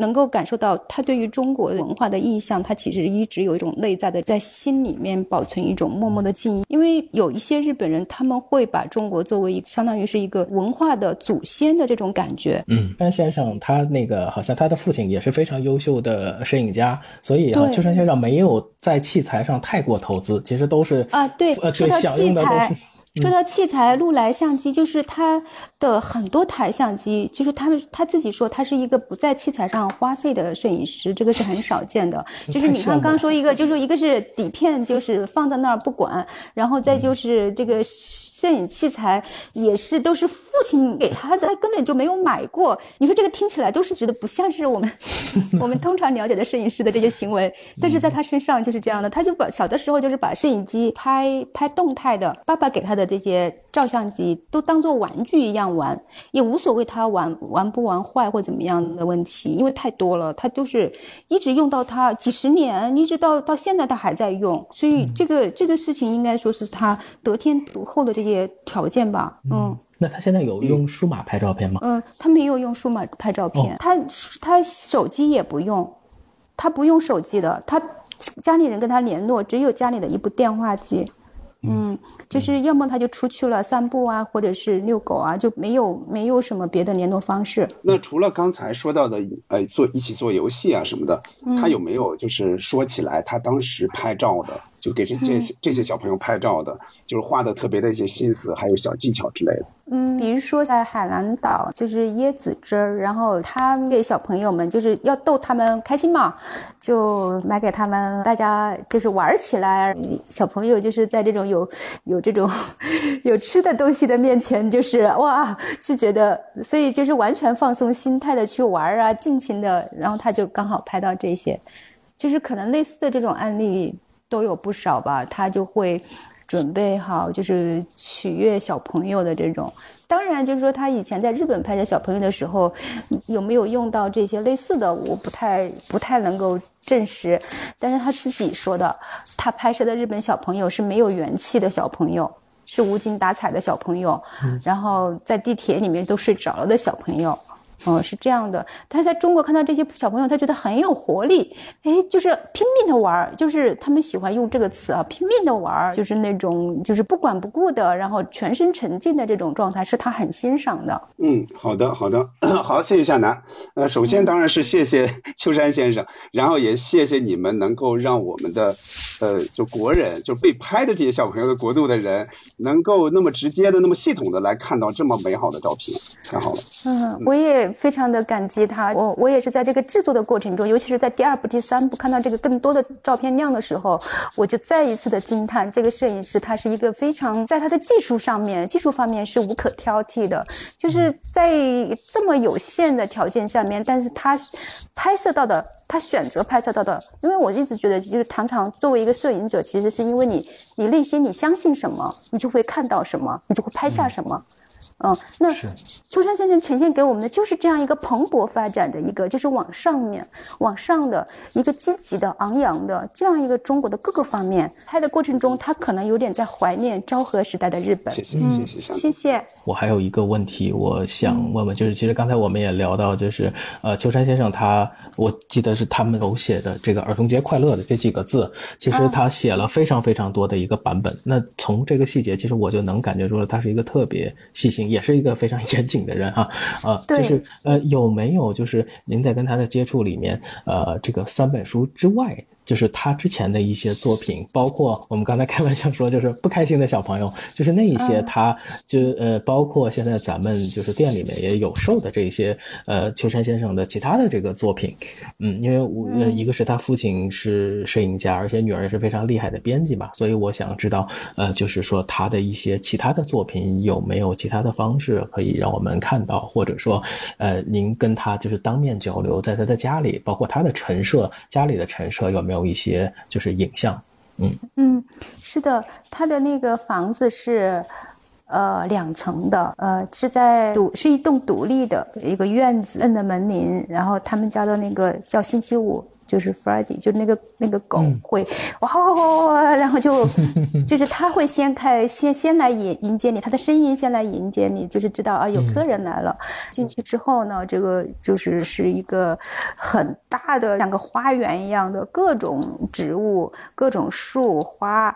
能够感受到他对于中国文化的意象，他其实一直有一种内在的，在心里面保存一种默默的敬意。因为有一些日本人，他们会把中国作为一相当于是一个文化的祖先的这种感觉。嗯，山先生他那个好像他的父亲也是非常优秀的摄影家，所以啊，秋山先生没有在器材上太过投资，其实都是啊，对，说到器材。说到器材，禄来相机就是他的很多台相机，就是他们他自己说他是一个不在器材上花费的摄影师，这个是很少见的。(laughs) 就是你看刚说一个，就是一个是底片，就是放在那儿不管，然后再就是这个摄影器材也是都是父亲给他的，他根本就没有买过。你说这个听起来都是觉得不像是我们 (laughs) 我们通常了解的摄影师的这些行为，(laughs) 但是在他身上就是这样的，他就把小的时候就是把摄影机拍拍动态的，爸爸给他的。的这些照相机都当做玩具一样玩，也无所谓他玩玩不玩坏或怎么样的问题，因为太多了，他就是一直用到他几十年，一直到到现在他还在用，所以这个这个事情应该说是他得天独厚的这些条件吧。嗯，那他现在有用数码拍照片吗？嗯，他没有用数码拍照片，他他手机也不用，他不用手机的，他家里人跟他联络只有家里的一部电话机。嗯，就是要么他就出去了散步啊，或者是遛狗啊，就没有没有什么别的联络方式。那除了刚才说到的，呃，做一起做游戏啊什么的，他有没有就是说起来他当时拍照的？就给这这些这些小朋友拍照的，就是画的特别的一些心思，还有小技巧之类的。嗯，比如说在海南岛，就是椰子汁儿，然后他给小朋友们就是要逗他们开心嘛，就买给他们，大家就是玩起来。小朋友就是在这种有有这种 (laughs) 有吃的东西的面前，就是哇，就觉得，所以就是完全放松心态的去玩啊，尽情的，然后他就刚好拍到这些，就是可能类似的这种案例。都有不少吧，他就会准备好，就是取悦小朋友的这种。当然，就是说他以前在日本拍摄小朋友的时候，有没有用到这些类似的，我不太不太能够证实。但是他自己说的，他拍摄的日本小朋友是没有元气的小朋友，是无精打采的小朋友，然后在地铁里面都睡着了的小朋友。哦，是这样的。他在中国看到这些小朋友，他觉得很有活力，哎，就是拼命的玩儿，就是他们喜欢用这个词啊，拼命的玩儿，就是那种就是不管不顾的，然后全身沉浸的这种状态，是他很欣赏的。嗯，好的，好的，(clears throat) 好，谢谢夏楠。呃，首先当然是谢谢 (laughs) 秋山先生，然后也谢谢你们能够让我们的，呃，就国人，就被拍的这些小朋友的国度的人，能够那么直接的、那么系统的来看到这么美好的照片，太好了。嗯，我也。非常的感激他，我我也是在这个制作的过程中，尤其是在第二部、第三部看到这个更多的照片量的时候，我就再一次的惊叹，这个摄影师他是一个非常在他的技术上面、技术方面是无可挑剔的，就是在这么有限的条件下面，但是他拍摄到的，他选择拍摄到的，因为我一直觉得，就是常常作为一个摄影者，其实是因为你你内心你相信什么，你就会看到什么，你就会拍下什么。那秋山先生呈现给我们的就是这样一个蓬勃发展的一个，就是往上面、往上的一个积极的、昂扬的这样一个中国的各个方面。拍的过程中，他可能有点在怀念昭和时代的日本。谢谢，谢谢，谢谢。我还有一个问题，我想问问，就是其实刚才我们也聊到，就是呃，秋山先生他，我记得是他们手写的这个“儿童节快乐”的这几个字，其实他写了非常非常多的一个版本。那从这个细节，其实我就能感觉出了他是一个特别细心。也是一个非常 (laughs) 严谨的人哈，呃，就是呃，有没有就是您在跟他的接触里面，呃，这个三本书之外？就是他之前的一些作品，包括我们刚才开玩笑说，就是不开心的小朋友，就是那一些，他就呃，包括现在咱们就是店里面也有售的这些呃，秋山先生的其他的这个作品，嗯，因为我一个是他父亲是摄影家，而且女儿也是非常厉害的编辑嘛，所以我想知道，呃，就是说他的一些其他的作品有没有其他的方式可以让我们看到，或者说，呃，您跟他就是当面交流，在他的家里，包括他的陈设，家里的陈设有没有？没有一些就是影像，嗯嗯，是的，他的那个房子是呃两层的，呃是在独是一栋独立的一个院子，摁的门铃，然后他们家的那个叫星期五。就是 Friday，就那个那个狗会哇然后就 (laughs) 就是它会先开先先来迎迎接你，它的声音先来迎接你，就是知道啊有客人来了。进去之后呢，这个就是是一个很大的像个花园一样的各种植物、各种树花。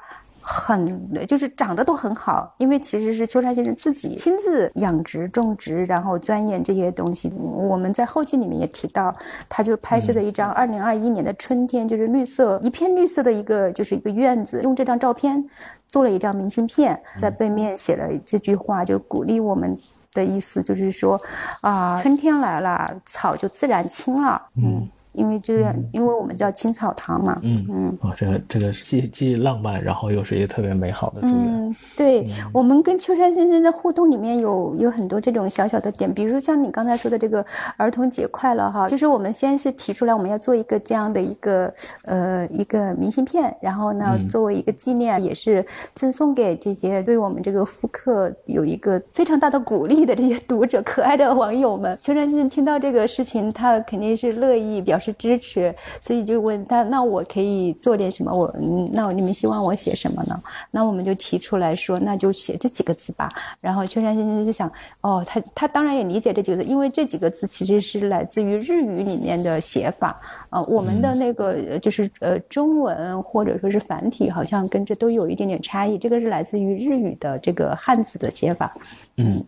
很就是长得都很好，因为其实是秋山先生自己亲自养殖、种植，然后钻研这些东西。我们在后记里面也提到，他就拍摄的一张二零二一年的春天，就是绿色一片绿色的一个就是一个院子，用这张照片做了一张明信片，在背面写了这句话，就鼓励我们的意思，就是说啊，春天来了，草就自然青了。嗯。因为这个，因为我们叫青草堂嘛。嗯嗯，哦，这个这个既既浪漫，然后又是一个特别美好的祝愿。嗯，对我们跟秋山先生的互动里面有有很多这种小小的点，比如说像你刚才说的这个儿童节快乐哈，就是我们先是提出来我们要做一个这样的一个呃一个明信片，然后呢作为一个纪念，也是赠送给这些对我们这个复刻有一个非常大的鼓励的这些读者、可爱的网友们。秋山先生听到这个事情，他肯定是乐意表示支持，所以就问他：“那我可以做点什么？我那你们希望我写什么呢？”那我们就提出来说：“那就写这几个字吧。”然后秋山先生就想：“哦，他他当然也理解这几个字，因为这几个字其实是来自于日语里面的写法啊。我们的那个就是呃中文或者说是繁体，好像跟这都有一点点差异。这个是来自于日语的这个汉字的写法，嗯。”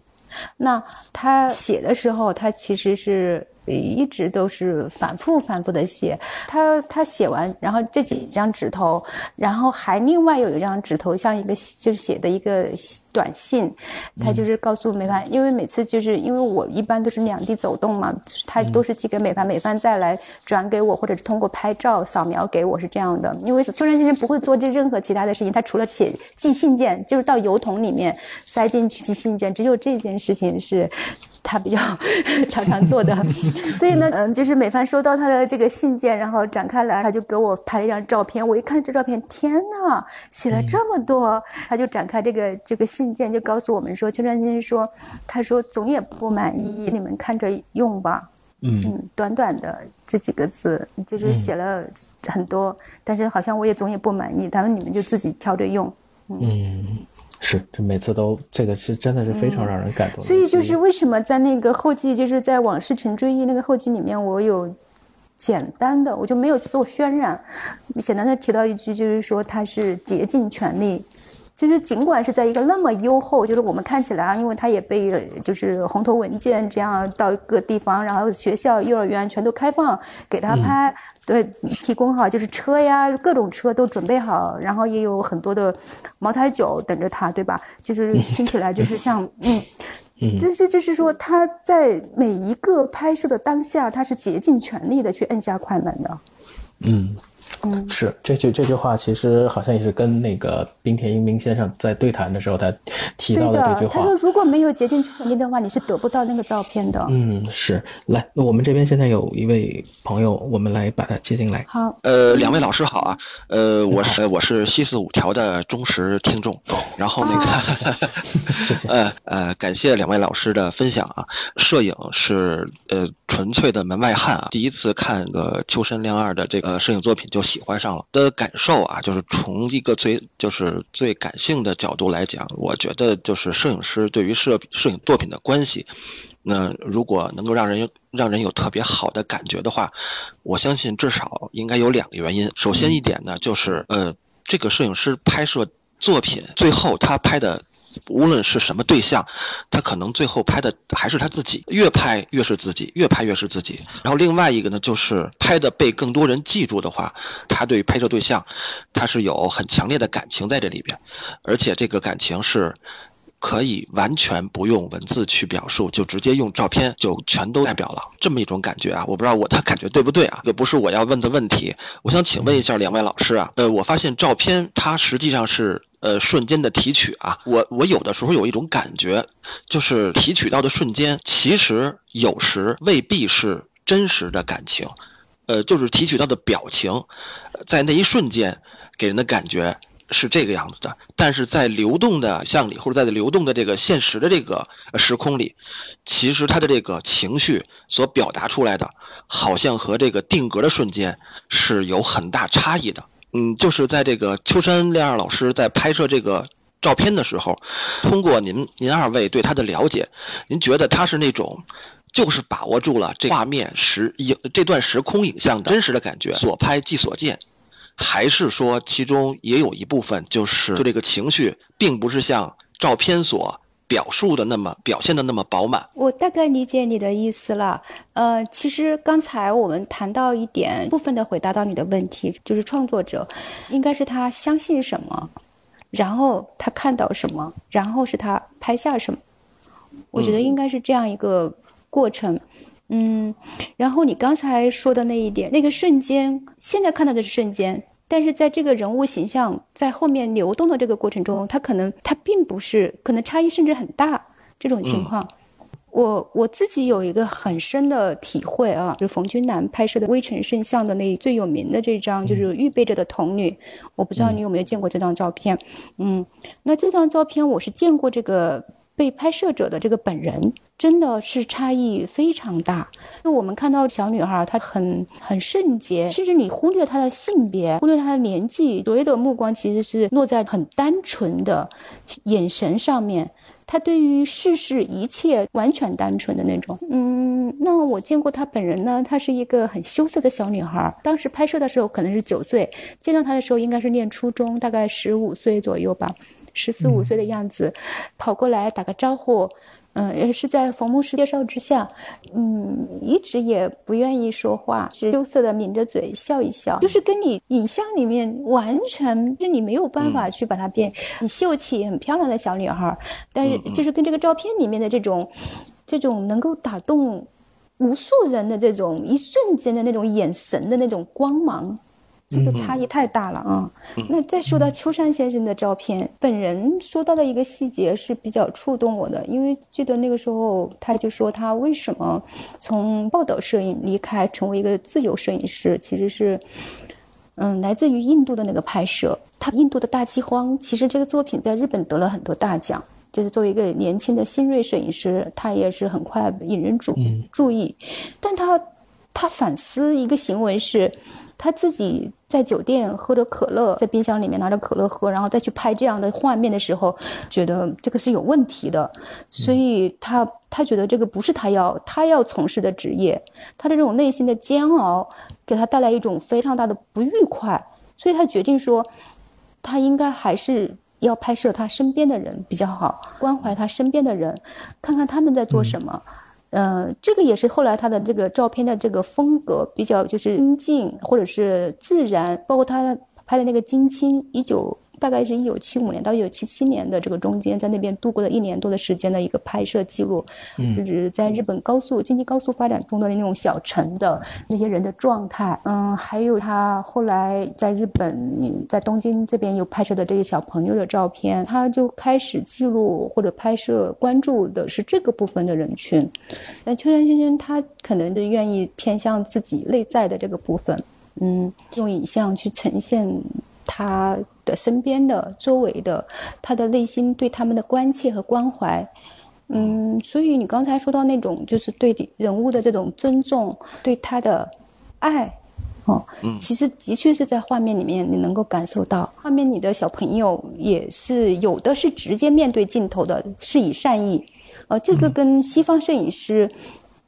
那他写的时候，他其实是。一直都是反复反复的写，他他写完，然后这几张纸头，然后还另外有一张纸头，像一个就是写的一个短信，他就是告诉美帆，因为每次就是因为我一般都是两地走动嘛，就是他都是寄给美帆，美帆再来转给我，或者是通过拍照扫描给我是这样的。因为秋山先生不会做这任何其他的事情，他除了写寄信件，就是到邮筒里面塞进去寄信件，只有这件事情是。他比较 (laughs) 常常做的，(laughs) 所以呢，嗯，就是美帆收到他的这个信件，然后展开来，他就给我拍了一张照片。我一看这照片，天呐，写了这么多，他就展开这个这个信件，就告诉我们说，邱传先生说，他说总也不满意，你们看着用吧。嗯嗯，短短的这几个字，就是写了很多，但是好像我也总也不满意，他说你们就自己挑着用。嗯。是，这每次都这个是真的是非常让人感动。所以就是为什么在那个后记，就是在《往事成追忆》那个后记里面，我有简单的，我就没有做渲染，简单的提到一句，就是说他是竭尽全力。就是尽管是在一个那么优厚，就是我们看起来啊，因为他也被就是红头文件这样到一个地方，然后学校、幼儿园全都开放给他拍，对，提供好就是车呀，各种车都准备好，然后也有很多的茅台酒等着他，对吧？就是听起来就是像嗯，就是就是说他在每一个拍摄的当下，他是竭尽全力的去摁下快门的，嗯。嗯，是这句这句话，其实好像也是跟那个冰田英明先生在对谈的时候，他提到的这句话。他说：“如果没有竭尽全力的话，你是得不到那个照片的。”嗯，是。来，那我们这边现在有一位朋友，我们来把他接进来。好，呃，两位老师好啊。呃，我是我是西四五条的忠实听众。然后那个，(laughs) (laughs) 谢谢。呃呃，感谢两位老师的分享啊。摄影是呃纯粹的门外汉啊。第一次看个秋山亮二的这个摄影作品。就喜欢上了的感受啊，就是从一个最就是最感性的角度来讲，我觉得就是摄影师对于摄摄影作品的关系，那如果能够让人让人有特别好的感觉的话，我相信至少应该有两个原因。首先一点呢，就是呃，这个摄影师拍摄作品最后他拍的。无论是什么对象，他可能最后拍的还是他自己，越拍越是自己，越拍越是自己。然后另外一个呢，就是拍的被更多人记住的话，他对拍摄对象，他是有很强烈的感情在这里边，而且这个感情是可以完全不用文字去表述，就直接用照片就全都代表了这么一种感觉啊！我不知道我的感觉对不对啊？这不是我要问的问题，我想请问一下两位老师啊，呃，我发现照片它实际上是。呃，瞬间的提取啊，我我有的时候有一种感觉，就是提取到的瞬间，其实有时未必是真实的感情，呃，就是提取到的表情，在那一瞬间给人的感觉是这个样子的，但是在流动的像里或者在流动的这个现实的这个时空里，其实他的这个情绪所表达出来的，好像和这个定格的瞬间是有很大差异的。嗯，就是在这个秋山亮二老师在拍摄这个照片的时候，通过您您二位对他的了解，您觉得他是那种，就是把握住了这画面时影这段时空影像的真实的感觉，所拍即所见，还是说其中也有一部分就是就这个情绪，并不是像照片所。表述的那么表现的那么饱满，我大概理解你的意思了。呃，其实刚才我们谈到一点，部分的回答到你的问题，就是创作者应该是他相信什么，然后他看到什么，然后是他拍下什么。我觉得应该是这样一个过程。嗯，然后你刚才说的那一点，那个瞬间，现在看到的是瞬间，但是在这个人物形象在后面流动的这个过程中，他可能他并不是，可能差异甚至很大这种情况。我我自己有一个很深的体会啊，就是冯君南拍摄的《微尘圣像》的那最有名的这张，就是预备着的童女。我不知道你有没有见过这张照片？嗯，那这张照片我是见过这个被拍摄者的这个本人。真的是差异非常大。就我们看到小女孩，她很很圣洁，甚至你忽略她的性别，忽略她的年纪，所有的目光其实是落在很单纯的眼神上面。她对于世事一切完全单纯的那种。嗯，那我见过她本人呢，她是一个很羞涩的小女孩。当时拍摄的时候可能是九岁，见到她的时候应该是念初中，大概十五岁左右吧，十四五岁的样子，跑过来打个招呼。嗯，也是在冯牧师介绍之下，嗯，一直也不愿意说话，是羞涩的抿着嘴笑一笑，就是跟你影像里面完全，就你没有办法去把它变，很秀气、很漂亮的小女孩，但是就是跟这个照片里面的这种，这种能够打动无数人的这种一瞬间的那种眼神的那种光芒。这个差异太大了啊！那再说到秋山先生的照片，本人说到的一个细节是比较触动我的，因为记得那个时候他就说他为什么从报道摄影离开，成为一个自由摄影师，其实是，嗯，来自于印度的那个拍摄。他印度的大饥荒，其实这个作品在日本得了很多大奖，就是作为一个年轻的新锐摄影师，他也是很快引人注注意。但他他反思一个行为是。他自己在酒店喝着可乐，在冰箱里面拿着可乐喝，然后再去拍这样的画面的时候，觉得这个是有问题的，所以他他觉得这个不是他要他要从事的职业，他的这种内心的煎熬给他带来一种非常大的不愉快，所以他决定说，他应该还是要拍摄他身边的人比较好，关怀他身边的人，看看他们在做什么。嗯，嗯这个也是后来他的这个照片的这个风格比较就是安静或者是自然，包括他拍的那个金青一九。大概是一九七五年到一九七七年的这个中间，在那边度过了一年多的时间的一个拍摄记录，就是在日本高速经济高速发展中的那种小城的那些人的状态，嗯，还有他后来在日本在东京这边有拍摄的这些小朋友的照片，他就开始记录或者拍摄关注的是这个部分的人群。那秋山先生他可能就愿意偏向自己内在的这个部分，嗯，用影像去呈现。他的身边的、周围的，他的内心对他们的关切和关怀，嗯，所以你刚才说到那种就是对人物的这种尊重，对他的爱，哦，其实的确是在画面里面你能够感受到，画面里的小朋友也是有的是直接面对镜头的，是以善意，呃，这个跟西方摄影师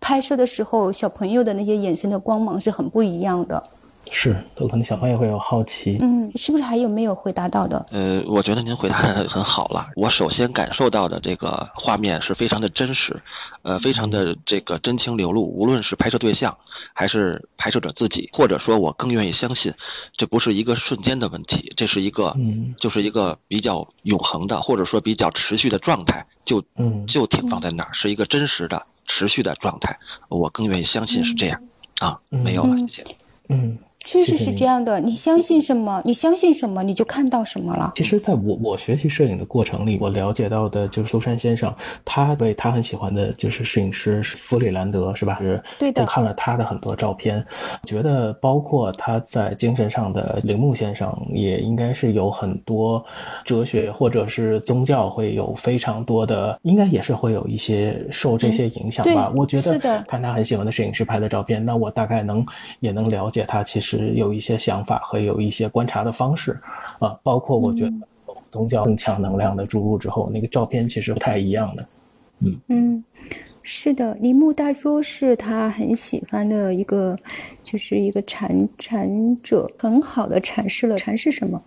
拍摄的时候小朋友的那些眼神的光芒是很不一样的。是，都可能小朋友会有好奇。嗯，是不是还有没有回答到的？呃，我觉得您回答的很好了。我首先感受到的这个画面是非常的真实，呃，非常的这个真情流露。无论是拍摄对象，还是拍摄者自己，或者说我更愿意相信，这不是一个瞬间的问题，这是一个，嗯，就是一个比较永恒的，或者说比较持续的状态，就，嗯，就停放在那儿，是一个真实的、持续的状态。我更愿意相信是这样。啊，没有了，谢谢。嗯。确实是这样的，你相信什么，你相信什么，你就看到什么了。其实，在我我学习摄影的过程里，我了解到的就是秋山先生，他为他很喜欢的就是摄影师弗里兰德，是吧？是。对的。我看了他的很多照片，觉得包括他在精神上的铃木先生，也应该是有很多哲学或者是宗教会有非常多的，应该也是会有一些受这些影响吧。我觉得看他很喜欢的摄影师拍的照片，那我大概能也能了解他其实。是有一些想法和有一些观察的方式，啊，包括我觉得宗教更强能量的注入之后，那个照片其实不太一样的。嗯嗯，是的，铃木大拙是他很喜欢的一个，就是一个禅禅者，很好的阐释了禅是什么。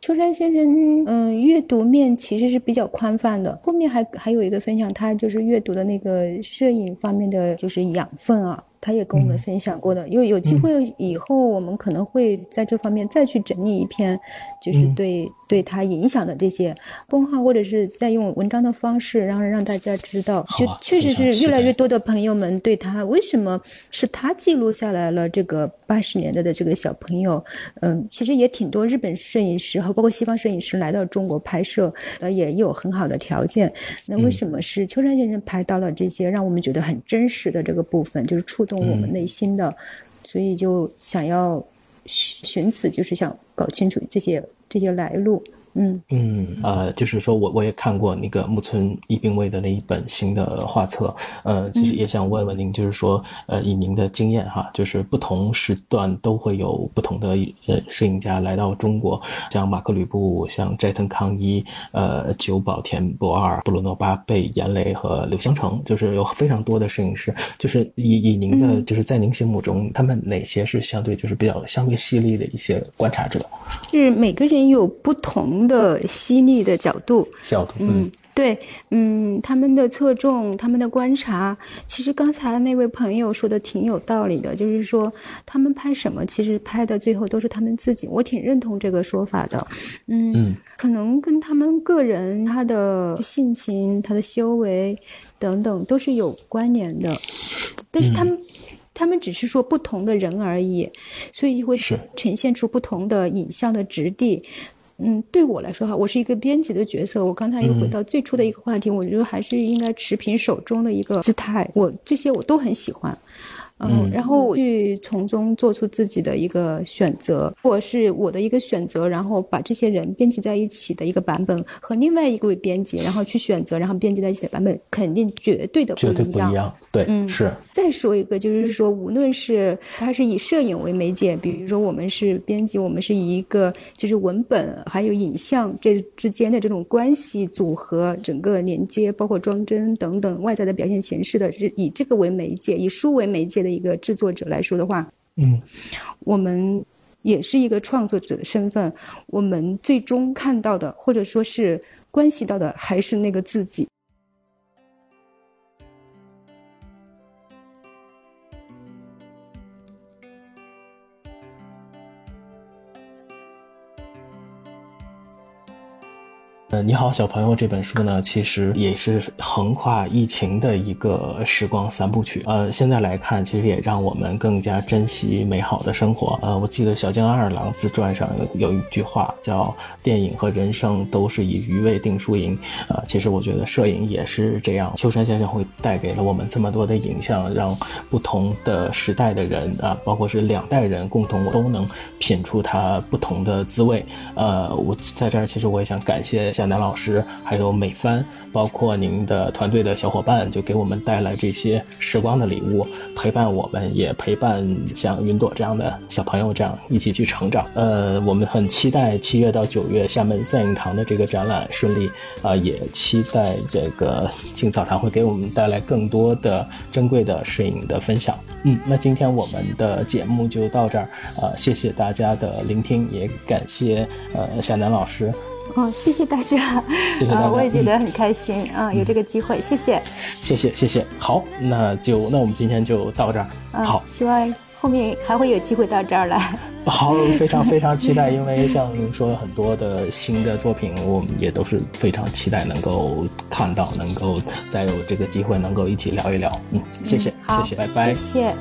秋山先生，嗯，阅读面其实是比较宽泛的。后面还还有一个分享，他就是阅读的那个摄影方面的就是养分啊。他也跟我们分享过的。有有机会以后，我们可能会在这方面再去整理一篇，就是对对他影响的这些公号，或者是再用文章的方式，然后让大家知道，就确实是越来越多的朋友们对他为什么是他记录下来了这个八十年代的这个小朋友，嗯，其实也挺多日本摄影师和包括西方摄影师来到中国拍摄，呃，也有很好的条件。那为什么是秋山先生拍到了这些让我们觉得很真实的这个部分，就是触动我们内心的，所以就想要寻此，就是想搞清楚这些这些来路。嗯嗯呃，就是说我我也看过那个木村一兵卫的那一本新的画册，呃，其实也想问问您，就是说，呃，以您的经验哈，就是不同时段都会有不同的呃摄影家来到中国，像马克吕布、像斋藤康一、呃久保田博二、布鲁诺巴贝、严雷和柳香成，就是有非常多的摄影师，就是以以您的就是在您心目中，他们哪些是相对就是比较相对犀利的一些观察者？是每个人有不同。的犀利的角度，角度，嗯，对，嗯，他们的侧重，他们的观察，其实刚才那位朋友说的挺有道理的，就是说他们拍什么，其实拍的最后都是他们自己，我挺认同这个说法的，嗯，可能跟他们个人他的性情、他的修为等等都是有关联的，但是他们。他们只是说不同的人而已，所以会呈现出不同的影像的质地。嗯，对我来说哈，我是一个编辑的角色。我刚才又回到最初的一个话题，我觉得还是应该持平手中的一个姿态。我这些我都很喜欢。嗯，然后去从中做出自己的一个选择，或是我的一个选择，然后把这些人编辑在一起的一个版本和另外一个编辑，然后去选择，然后编辑在一起的版本，肯定绝对的不一样。绝对不一样，对，嗯，是。再说一个，就是说，无论是它是以摄影为媒介，比如说我们是编辑，我们是以一个就是文本还有影像这之间的这种关系组合，整个连接，包括装帧等等外在的表现形式的，是以这个为媒介，以书为媒介的。一个制作者来说的话，嗯，我们也是一个创作者的身份，我们最终看到的，或者说是关系到的，还是那个自己。你好，小朋友这本书呢，其实也是横跨疫情的一个时光三部曲。呃，现在来看，其实也让我们更加珍惜美好的生活。呃，我记得小江二郎自传上有有一句话叫“电影和人生都是以余味定输赢”。呃，其实我觉得摄影也是这样。秋山先生会带给了我们这么多的影像，让不同的时代的人啊，包括是两代人共同都能品出它不同的滋味。呃，我在这儿其实我也想感谢。夏南老师，还有美帆，包括您的团队的小伙伴，就给我们带来这些时光的礼物，陪伴我们，也陪伴像云朵这样的小朋友，这样一起去成长。呃，我们很期待七月到九月厦门三影堂的这个展览顺利，啊，也期待这个青草堂会给我们带来更多的珍贵的摄影的分享。嗯，那今天我们的节目就到这儿，呃，谢谢大家的聆听，也感谢呃夏楠老师。哦，谢谢大家，谢谢大家，(laughs) 我也觉得很开心啊，有这个机会，谢谢，谢谢，谢谢，好，那就那我们今天就到这儿，好，希望后面还会有机会到这儿来，(laughs) 好，非常非常期待，(laughs) 因为像您说很多的新的作品，我们也都是非常期待能够看到，能够再有这个机会能够一起聊一聊，嗯，谢谢，谢谢，拜拜，谢谢。